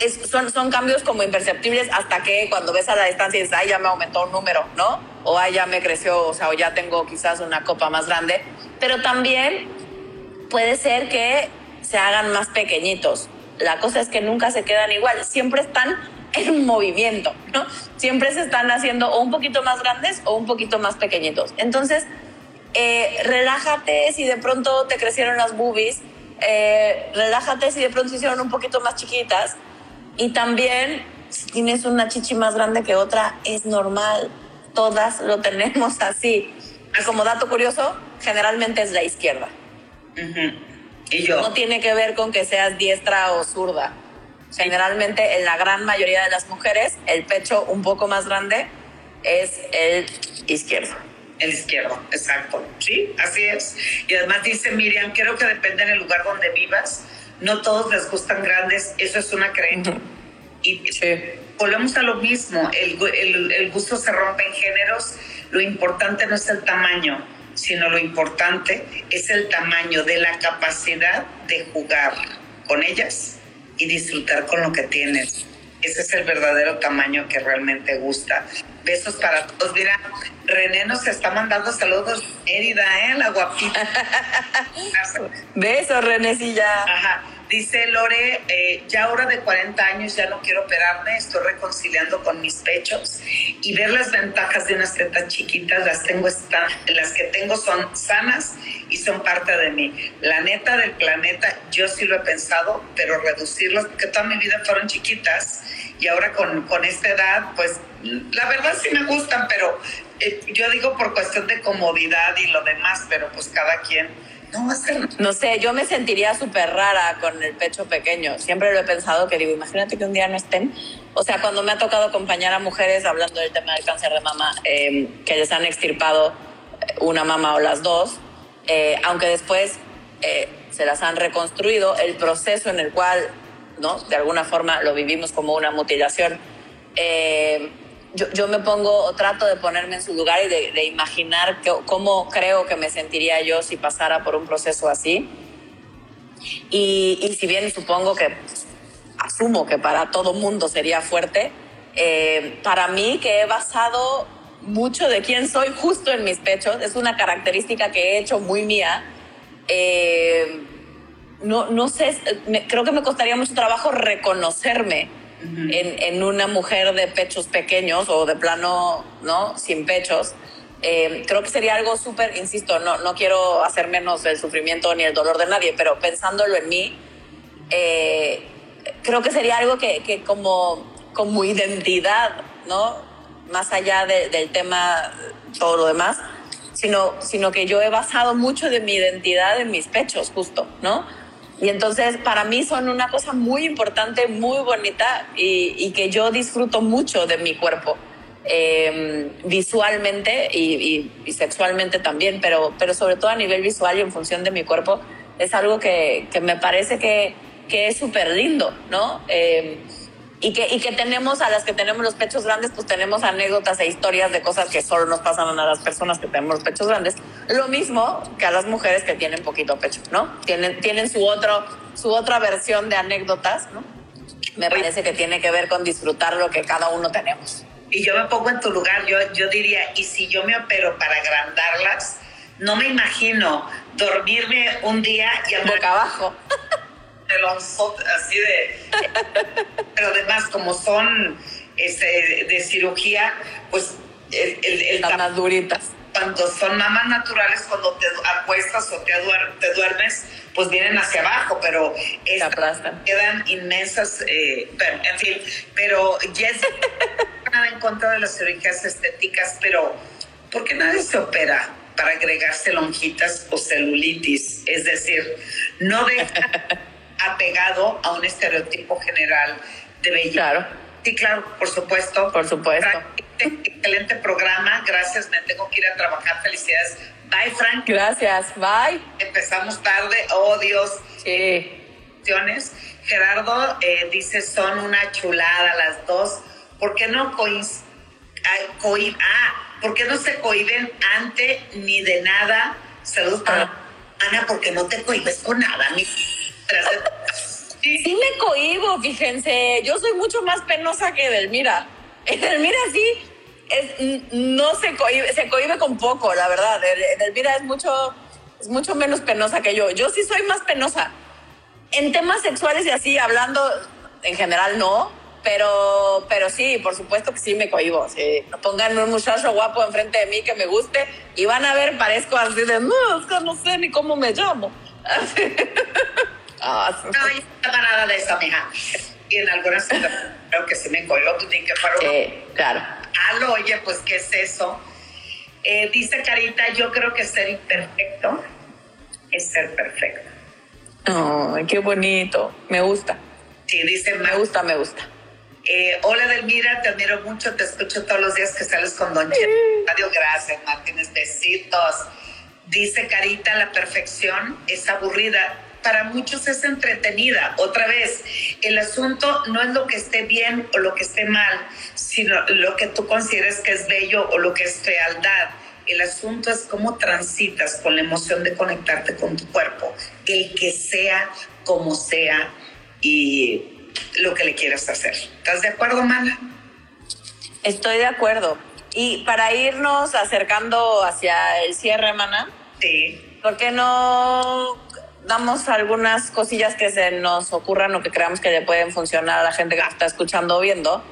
Em, son, son cambios como imperceptibles hasta que cuando ves a la distancia dices, ay, ya me aumentó un número, ¿no? O ay, ya me creció, o sea, o ya tengo quizás una copa más grande. Pero también puede ser que se hagan más pequeñitos. La cosa es que nunca se quedan igual, siempre están en movimiento, ¿no? Siempre se están haciendo o un poquito más grandes o un poquito más pequeñitos. Entonces, eh, relájate si de pronto te crecieron las boobies, eh, relájate si de pronto se hicieron un poquito más chiquitas y también si tienes una chichi más grande que otra, es normal, todas lo tenemos así. Y como dato curioso, generalmente es la izquierda. No tiene que ver con que seas diestra o zurda. Generalmente, en la gran mayoría de las mujeres, el pecho un poco más grande es el izquierdo. El izquierdo, exacto. Sí, así es. Y además dice Miriam, creo que depende en el lugar donde vivas. No todos les gustan grandes, eso es una creencia. Y volvemos a lo mismo, el, el gusto se rompe en géneros, lo importante no es el tamaño, sino lo importante es el tamaño de la capacidad de jugar con ellas y disfrutar con lo que tienes. Ese es el verdadero tamaño que realmente gusta. Besos para todos. Mira, René nos está mandando saludos. Mérida, ¿eh? La guapita. [LAUGHS] Besos, Renécilla. Ajá. Dice Lore, eh, ya ahora de 40 años ya no quiero operarme, estoy reconciliando con mis pechos y ver las ventajas de unas tetas chiquitas, las, tengo las que tengo son sanas y son parte de mí. La neta del planeta, yo sí lo he pensado, pero reducirlas, porque toda mi vida fueron chiquitas y ahora con, con esta edad, pues la verdad sí me gustan, pero eh, yo digo por cuestión de comodidad y lo demás, pero pues cada quien no sé, yo me sentiría súper rara con el pecho pequeño. Siempre lo he pensado que digo, imagínate que un día no estén. O sea, cuando me ha tocado acompañar a mujeres hablando del tema del cáncer de mama, em, que les han extirpado eh, una mama o las dos, eh, aunque después eh, se las han reconstruido, el proceso en el cual, ¿no? De alguna forma lo vivimos como una mutilación. Eh, yo, me pongo o trato de ponerme en su lugar y de, imaginar cómo creo que me sentiría yo si pasara por un proceso así. Y, si bien supongo que asumo que para todo mundo sería fuerte, eh, para mí que he basado mucho de quién soy justo en mis pechos, es una característica que he hecho muy mía. Eh, no, no sé, creo que me costaría mucho trabajo reconocerme en, una mujer de pechos pequeños o de plano, ¿no? Sin pechos. Eh, creo que sería algo súper, insisto, no, no quiero hacer menos el sufrimiento ni el dolor de nadie, pero pensándolo en mí, eh, creo que sería algo que, que, como, como identidad, ¿no? Más allá de, del tema, todo lo demás, sino, sino que yo he basado mucho de mi identidad en mis pechos, justo, ¿no? Y entonces para mí son una cosa muy importante, muy bonita y, que yo disfruto mucho de mi cuerpo. Eh, visualmente y, sexualmente también, pero, pero sobre todo a nivel visual y en función de mi cuerpo, es algo que, que me parece que, que es súper lindo, ¿no? Eh, y que, y que tenemos, a las que tenemos los pechos grandes, pues tenemos anécdotas e historias de cosas que solo nos pasan a las personas que tenemos los pechos grandes. Lo mismo que a las mujeres que tienen poquito pecho, ¿no? Tienen, tienen su, otro, su otra versión de anécdotas, ¿no? Me parece que tiene que ver con disfrutar lo que cada uno tenemos. Y yo me pongo en tu lugar, yo, yo diría, y si yo me opero para agrandarlas, no me imagino dormirme un día y boca abajo. Así de. Pero además, como son este, de cirugía, pues el, el, el Están duritas. Cuando son mamas naturales, cuando te acuestas o te, duer, te duermes, pues vienen hacia abajo, pero quedan inmensas, eh, pero, en fin, pero Jess, [LAUGHS] nada en contra de las cirugías estéticas, pero ¿por qué nadie se opera para agregarse lonjitas o celulitis? Es decir, no deja [LAUGHS] apegado a un estereotipo general de belleza. Claro. Sí, claro, por supuesto. Por supuesto. Excelente programa, gracias, me tengo que ir a trabajar, felicidades. Bye, Frank. Gracias, bye. Empezamos tarde, oh Dios. Sí. Gerardo eh, dice, son una chulada las dos. ¿Por qué no coinciden? Ah, ¿por qué no se cohiben ante ni de nada? Saludos para ah. Ana, porque no te cohibes con nada, mi Sí me cohibo, fíjense. Yo soy mucho más penosa que Edelmira. Edelmira sí es, no se cohibe, se cohibe con poco, la verdad. Edelmira es mucho, es mucho menos penosa que yo. Yo sí soy más penosa. En temas sexuales y así, hablando, en general no, pero, pero sí, por supuesto que sí me cohibo. Sí. Pongan un muchacho guapo enfrente de mí que me guste y van a ver, parezco así de, no, es que no sé ni cómo me llamo. [LAUGHS] Ah, no, yo no nada de eso, mija. Y en algunas creo que sí me coló, tú tienes que parar. Eh, claro. Aló, oye, pues, ¿qué es eso? Eh, dice Carita, yo creo que ser imperfecto es ser perfecto. Ay, qué bonito. Me gusta. Sí, dice Me gusta, me gusta. Eh, hola Delmira, te admiro mucho, te escucho todos los días que sales con Don Cheto. Adiós, gracias Martínez, besitos. Dice Carita, la perfección es aburrida para muchos es entretenida. Otra vez, el asunto no es lo que esté bien o lo que esté mal, sino lo que tú consideres que es bello o lo que es fealdad. El asunto es cómo transitas con la emoción de conectarte con tu cuerpo, el que sea como sea y lo que le quieras hacer. ¿Estás de acuerdo, Mana? Estoy de acuerdo. Y para irnos acercando hacia el cierre, Mana. Sí. ¿Por qué no damos algunas cosillas que se nos ocurran o que creamos que le pueden funcionar a la gente que está escuchando o viendo,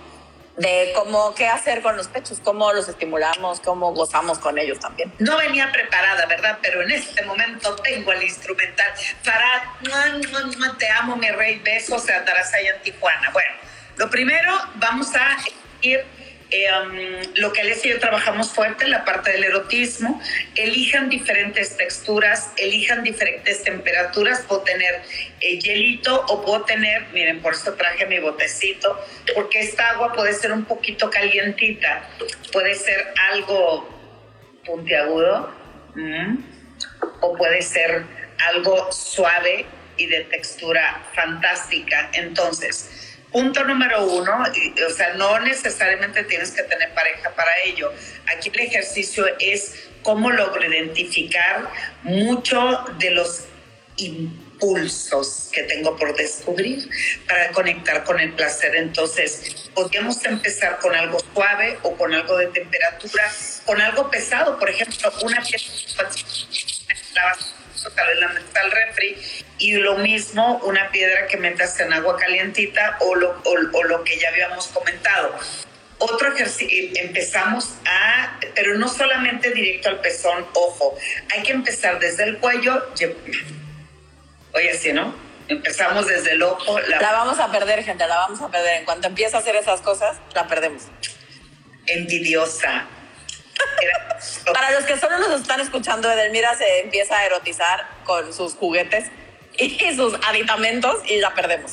de cómo qué hacer con los pechos, cómo los estimulamos, cómo gozamos con ellos también. No venía preparada, ¿verdad? Pero en este momento tengo el instrumental. para te amo, mi rey, besos a Tarasaya en Tijuana. Bueno, lo primero, vamos a ir eh, um, lo que les y yo trabajamos fuerte, la parte del erotismo, elijan diferentes texturas, elijan diferentes temperaturas, puedo tener eh, hielito o puedo tener, miren, por eso traje mi botecito, porque esta agua puede ser un poquito calientita, puede ser algo puntiagudo o puede ser algo suave y de textura fantástica. Entonces, Punto número uno, o sea, no necesariamente tienes que tener pareja para ello. Aquí el ejercicio es cómo logro identificar mucho de los impulsos que tengo por descubrir para conectar con el placer. Entonces, podríamos empezar con algo suave o con algo de temperatura, con algo pesado, por ejemplo, una pieza tal vez la metes al refri, y lo mismo una piedra que metas en agua calientita o lo, o, o lo que ya habíamos comentado. otro ejercicio, empezamos a, pero no solamente directo al pezón, ojo, hay que empezar desde el cuello, oye, así, ¿no? Empezamos desde el ojo. La... la vamos a perder, gente, la vamos a perder. En cuanto empieza a hacer esas cosas, la perdemos. Envidiosa. [LAUGHS] Para los que solo nos están escuchando, Edelmira se empieza a erotizar con sus juguetes y [LAUGHS] sus aditamentos y la perdemos.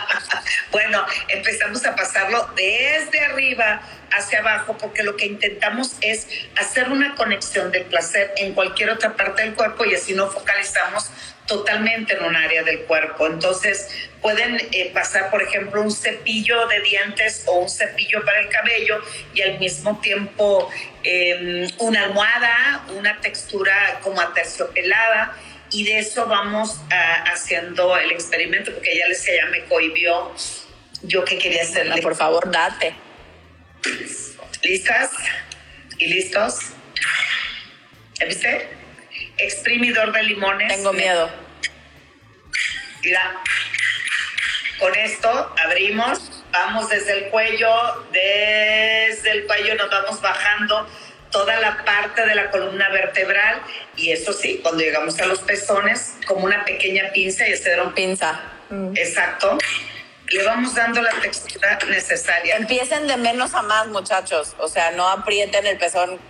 [LAUGHS] bueno, empezamos a pasarlo desde arriba hacia abajo porque lo que intentamos es hacer una conexión del placer en cualquier otra parte del cuerpo y así no focalizamos totalmente en un área del cuerpo. Entonces pueden eh, pasar, por ejemplo, un cepillo de dientes o un cepillo para el cabello y al mismo tiempo em, una almohada, una textura como aterciopelada y de eso vamos ah, haciendo el experimento porque ya les ya me cohibió yo que quería hacerle. Por favor, date. ¿Listas? ¿Y listos? ¿Viste? Exprimidor de limones. Tengo miedo. Mira, con esto abrimos, vamos desde el cuello, desde el cuello nos vamos bajando toda la parte de la columna vertebral y eso sí, cuando llegamos a los pezones, como una pequeña pinza y este era un pinza. Mm. Exacto. Le vamos dando la textura necesaria. Empiecen de menos a más, muchachos. O sea, no aprieten el pezón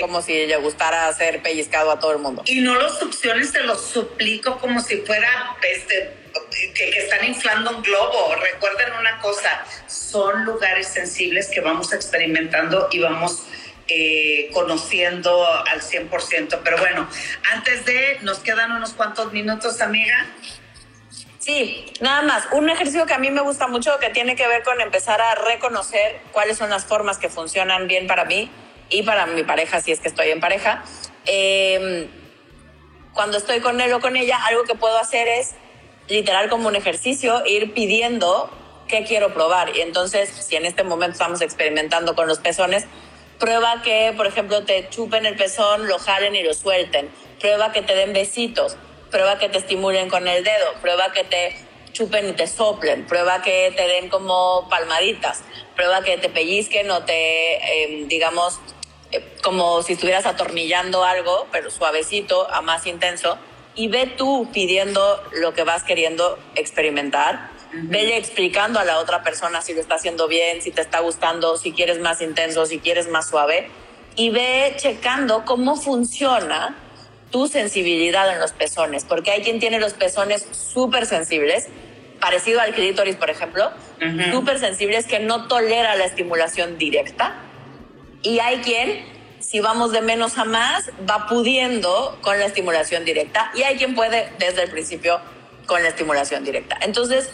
como si le gustara hacer pellizcado a todo el mundo. Y no los succiones, te los suplico como si fuera este, que, que, están inflando un globo. Recuerden una cosa, son lugares sensibles que vamos experimentando y vamos eh, conociendo al 100%. Pero bueno, antes de, nos quedan unos cuantos minutos, amiga. Sí, nada más. Un ejercicio que a mí me gusta mucho que tiene que ver con empezar a reconocer cuáles son las formas que funcionan bien para mí y para mi pareja, si es que estoy en pareja. Em, cuando estoy con él o con ella, algo que puedo hacer es literal como un ejercicio, ir pidiendo qué quiero probar. Y entonces, si en este momento estamos experimentando con los pezones, Prueba que, por ejemplo, te chupen el pezón, lo jalen y lo suelten. Prueba que te den besitos. Prueba que te estimulen con el dedo. Prueba que te chupen y te soplen. Prueba que te den como palmaditas. Prueba que te pellizquen o te, em, digamos, eh, como si estuvieras atornillando algo, pero suavecito, a más intenso. Y ve tú pidiendo lo que vas queriendo experimentar Vele explicando a la otra persona si lo está haciendo bien, si te está gustando, si quieres más intenso, si quieres más suave. Y ve checando cómo funciona tu sensibilidad en los pezones, porque hay quien tiene los pezones súper sensibles, parecido al clítoris, por ejemplo, súper sensibles que no tolera la estimulación directa. Y hay quien, si vamos de menos a más, va pudiendo con la estimulación directa. Y hay quien puede desde el principio con la estimulación directa. Entonces,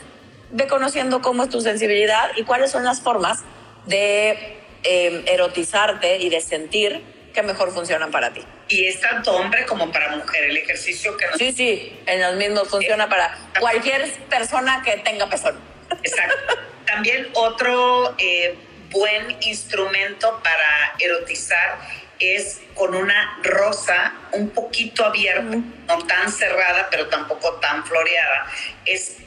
ve conociendo cómo es tu sensibilidad y cuáles son las formas de em, erotizarte y de sentir que mejor funcionan para ti. Y es tanto hombre como para mujer el ejercicio que nos... Sí, sí, en los mismos funciona para cualquier persona que tenga pezón. Exacto. [LAUGHS] También otro eh, buen instrumento para erotizar es con una rosa un poquito abierta, no tan cerrada, pero tampoco tan floreada. Es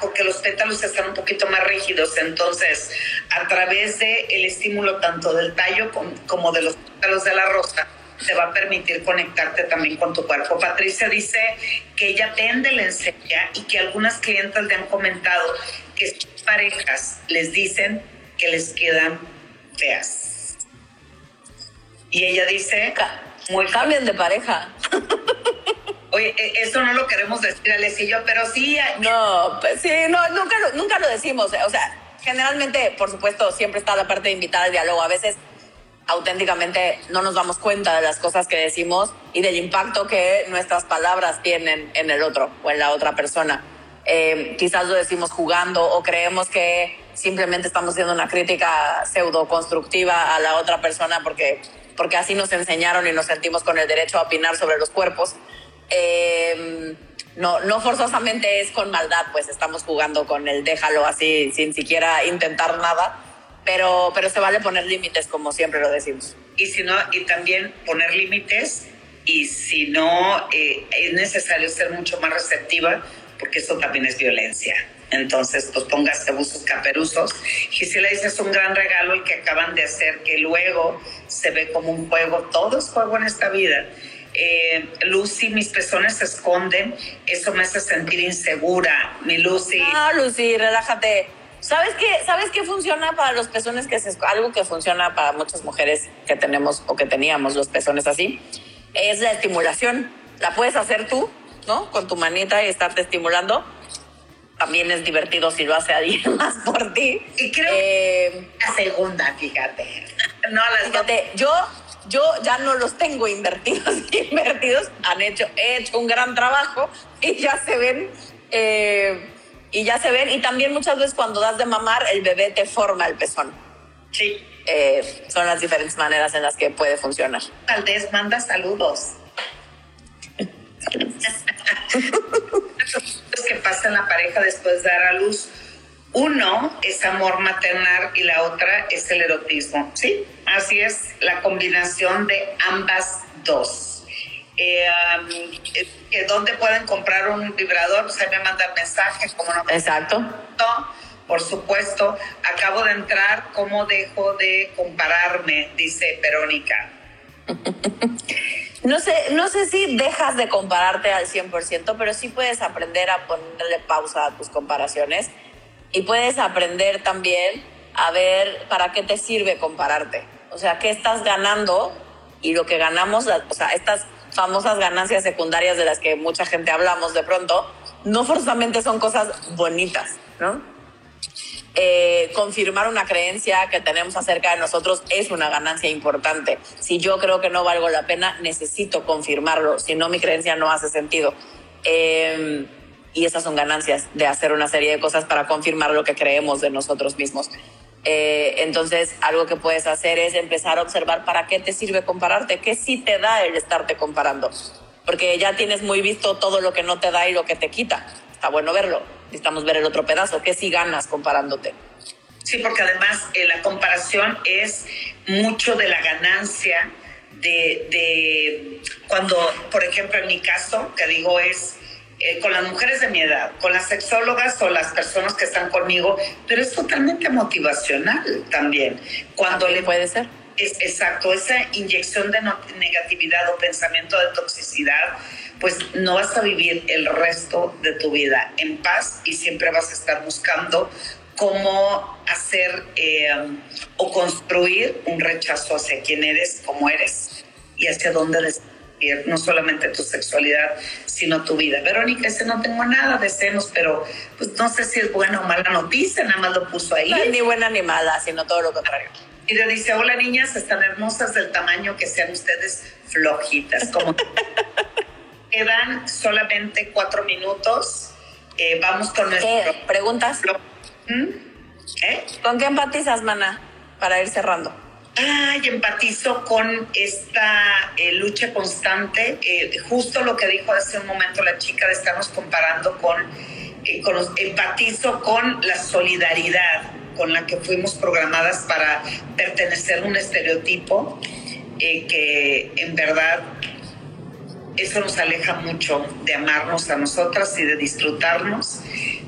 porque los pétalos están un poquito más rígidos. Entonces, a través del el estímulo tanto del tallo como de los pétalos de la rosa, te va a permitir conectarte también con tu cuerpo. Patricia dice que ella vende lencería y que algunas clientes le han comentado que sus parejas les dicen que les quedan feas. Y ella dice, muy cambien de pareja. [LAUGHS] Oye, e, eso no lo queremos decir, Alessi yo, pero sí. No, pues sí, no, nunca nunca lo decimos. O sea, generalmente, por supuesto, siempre está la parte de invitar al diálogo. A veces, auténticamente, no nos damos cuenta de las cosas que decimos y del impacto que nuestras palabras tienen en el otro o en la otra persona. Eh, quizás lo decimos jugando o creemos que simplemente estamos haciendo una crítica pseudo constructiva a la otra persona porque, porque así nos enseñaron y nos sentimos con el derecho a opinar sobre los cuerpos. Em, no, no forzosamente es con maldad, pues estamos jugando con el déjalo así sin siquiera intentar nada, pero, pero se vale poner límites como siempre lo decimos. Y si no, y también poner límites y si no, eh, es necesario ser mucho más receptiva porque eso también es violencia. Entonces, pues póngase buzos caperuzos. Gisela dice, es un gran regalo el que acaban de hacer, que luego se ve como un juego. Todo es juego en esta vida. Eh, Lucy, mis pezones se esconden, eso me hace sentir insegura. Mi Lucy. No, Lucy, relájate. ¿Sabes qué, ¿Sabes qué funciona para los pezones? Que es algo que funciona para muchas mujeres que tenemos o que teníamos los pezones así, es la estimulación. La puedes hacer tú, ¿no? Con tu manita y estarte estimulando. También es divertido si lo hace alguien [LAUGHS] más por ti. Y creo Eh, la segunda, fíjate. No, las dos. Fíjate, yo, yo ya no los tengo invertidos, [LAUGHS] invertidos, han hecho, he hecho un gran trabajo y ya se ven, eh, y ya se ven, y también muchas veces cuando das de mamar, el bebé te forma el pezón. Sí. Eh, son las diferentes maneras en las que puede funcionar. Valdés manda saludos. [LAUGHS] Los que pasa en la pareja después de dar a luz. Uno es amor maternal y la otra es el erotismo. Sí, así es la combinación de ambas dos. Eh, ¿Dónde pueden comprar un vibrador? Pues ahí me mandan mensaje, como no. Exacto. No, por supuesto. Acabo de entrar, ¿cómo dejo de compararme? Dice Verónica. No sé, no sé si dejas de compararte al 100%, pero sí puedes aprender a ponerle pausa a tus comparaciones y puedes aprender también a ver para qué te sirve compararte. O sea, qué estás ganando y lo que ganamos, o sea, estas famosas ganancias secundarias de las que mucha gente hablamos de pronto, no forzosamente son cosas bonitas, ¿no? Eh, confirmar una creencia que tenemos acerca de nosotros es una ganancia importante. Si yo creo que no valgo la pena, necesito confirmarlo, si no mi creencia no hace sentido. Eh, y esas son ganancias de hacer una serie de cosas para confirmar lo que creemos de nosotros mismos. Eh, entonces, algo que puedes hacer es empezar a observar para qué te sirve compararte, qué sí te da el estarte comparando, porque ya tienes muy visto todo lo que no te da y lo que te quita. Está bueno verlo. Necesitamos ver el otro pedazo, qué sí ganas comparándote. Sí, porque además eh, la comparación es mucho de la ganancia de, de, cuando, por ejemplo, en mi caso, que digo es eh, con las mujeres de mi edad, con las sexólogas o las personas que están conmigo, pero es totalmente motivacional también. Cuando le puede ser. Es, exacto, esa inyección de no, negatividad o pensamiento de toxicidad, pues no vas a vivir el resto de tu vida en paz y siempre vas a estar buscando cómo hacer eh, o construir un rechazo hacia quién eres, cómo eres y hacia dónde no solamente tu sexualidad, sino tu vida. Verónica, ese no tengo nada de senos, pero pues no sé si es buena o mala noticia, nada más lo puso ahí. No es ni buena ni mala, sino todo lo contrario. Y le dice, hola niñas, están hermosas del tamaño que sean ustedes flojitas. Como [LAUGHS] quedan solamente cuatro minutos. Eh, vamos con nuestro... ¿Qué? ¿Preguntas? ¿Mm? ¿Eh? ¿Con qué empatizas, mana? Para ir cerrando. Ay, empatizo con esta eh, lucha constante, eh, justo lo que dijo hace un momento la chica de estarnos comparando con, eh, con los, empatizo con la solidaridad con la que fuimos programadas para pertenecer a un estereotipo que en verdad eso nos aleja mucho de amarnos a nosotras y de disfrutarnos,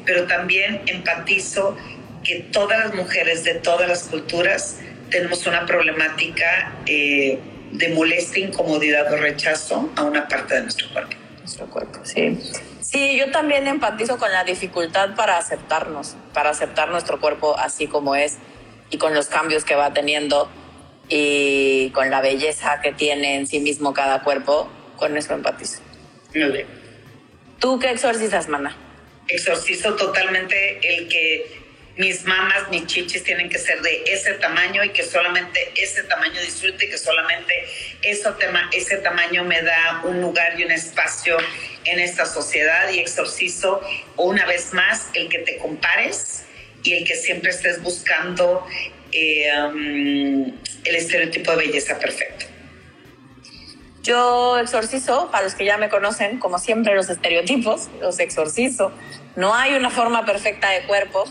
pero también empatizo que todas las mujeres de todas las culturas tenemos una problemática eh, de molestia, incomodidad o rechazo a una parte de nuestro cuerpo. Nuestro cuerpo, sí. Sí, yo también empatizo con la dificultad para aceptarnos, para aceptar nuestro cuerpo así como es y con los cambios que va teniendo y con la belleza que tiene en sí mismo cada cuerpo, con eso empatizo. Muy bien. ¿Tú qué exorcizas, mana? Exorcizo totalmente el que mis mamas, mis chichis tienen que ser de ese tamaño y que solamente ese tamaño disfrute y que solamente eso ese tamaño me da un lugar y un espacio en esta sociedad y exorcizo una vez más el que te compares y el que siempre estés buscando eh, um, el estereotipo de belleza perfecto. Yo exorcizo, para los que ya me conocen, como siempre los estereotipos, los exorcizo. No hay una forma perfecta de cuerpo,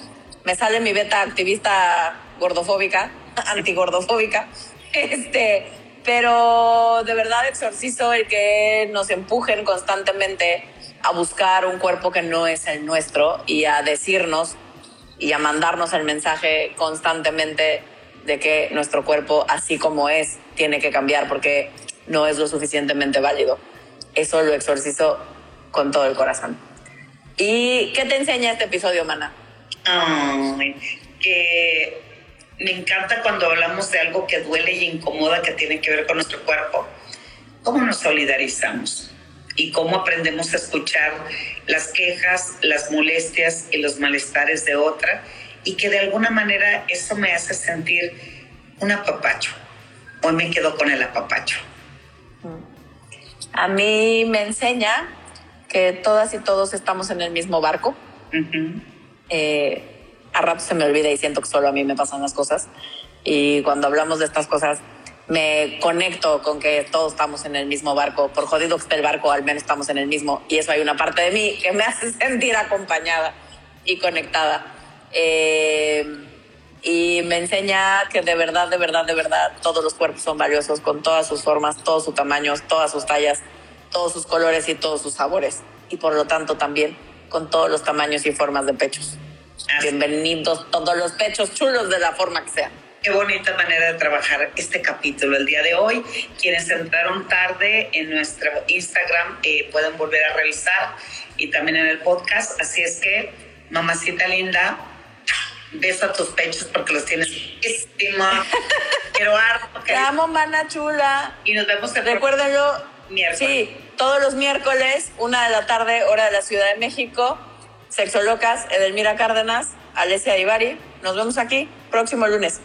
me sale mi beta activista gordofóbica, [LAUGHS] antigordofóbica, este, pero de verdad exorcizo el que nos empujen constantemente a buscar un cuerpo que no es el nuestro y a decirnos y a mandarnos el mensaje constantemente de que nuestro cuerpo, así como es, tiene que cambiar porque no es lo suficientemente válido. Eso lo exorcizó con todo el corazón. ¿Y qué te enseña este episodio, Mana? Que me encanta cuando hablamos de algo que duele y incomoda que tiene que ver con nuestro cuerpo. ¿Cómo nos solidarizamos? Y cómo aprendemos a escuchar las quejas, las molestias y los malestares de otra. Y que de alguna manera eso me hace sentir un apapacho. Hoy me quedo con el apapacho. A mí me enseña que todas y todos estamos en el mismo barco. Eh, a rato se me olvida y siento que solo a mí me pasan las cosas. Y cuando hablamos de estas cosas, me conecto con que todos estamos en el mismo barco. Por jodido que esté el barco, al menos estamos en el mismo. Y eso hay una parte de mí que me [LAUGHS] hace sentir acompañada y conectada. Eh, y me enseña que de verdad, de verdad, de verdad, todos los cuerpos son valiosos con todas sus formas, todos sus tamaños, todas sus tallas, todos sus colores y todos sus sabores. Y por lo tanto también con todos los tamaños y formas de pechos. Bienvenidos todos los pechos chulos de la forma que sea. Qué bonita manera de trabajar este capítulo el día de hoy. Quienes entraron tarde en nuestro Instagram eh, pueden volver a revisar y también en el podcast. Así es que, mamacita linda, beso a tus pechos porque los tienes estima. [LAUGHS] Quiero harto. Te amo, mana chula. Y nos vemos el Recuérdenlo. Miércoles. Sí, todos los miércoles, una de la tarde, hora de la Ciudad de México. Sexo Locas, Edelmira Cárdenas, Alessia Ibarri. Nos vemos aquí próximo lunes.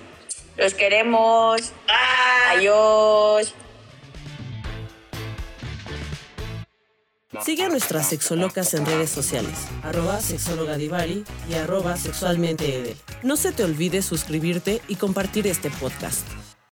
Los queremos. Adiós. Sigue a nuestras sexolocas en redes sociales, arroba sexologadivari y arroba sexualmente No se te olvide suscribirte y compartir este podcast.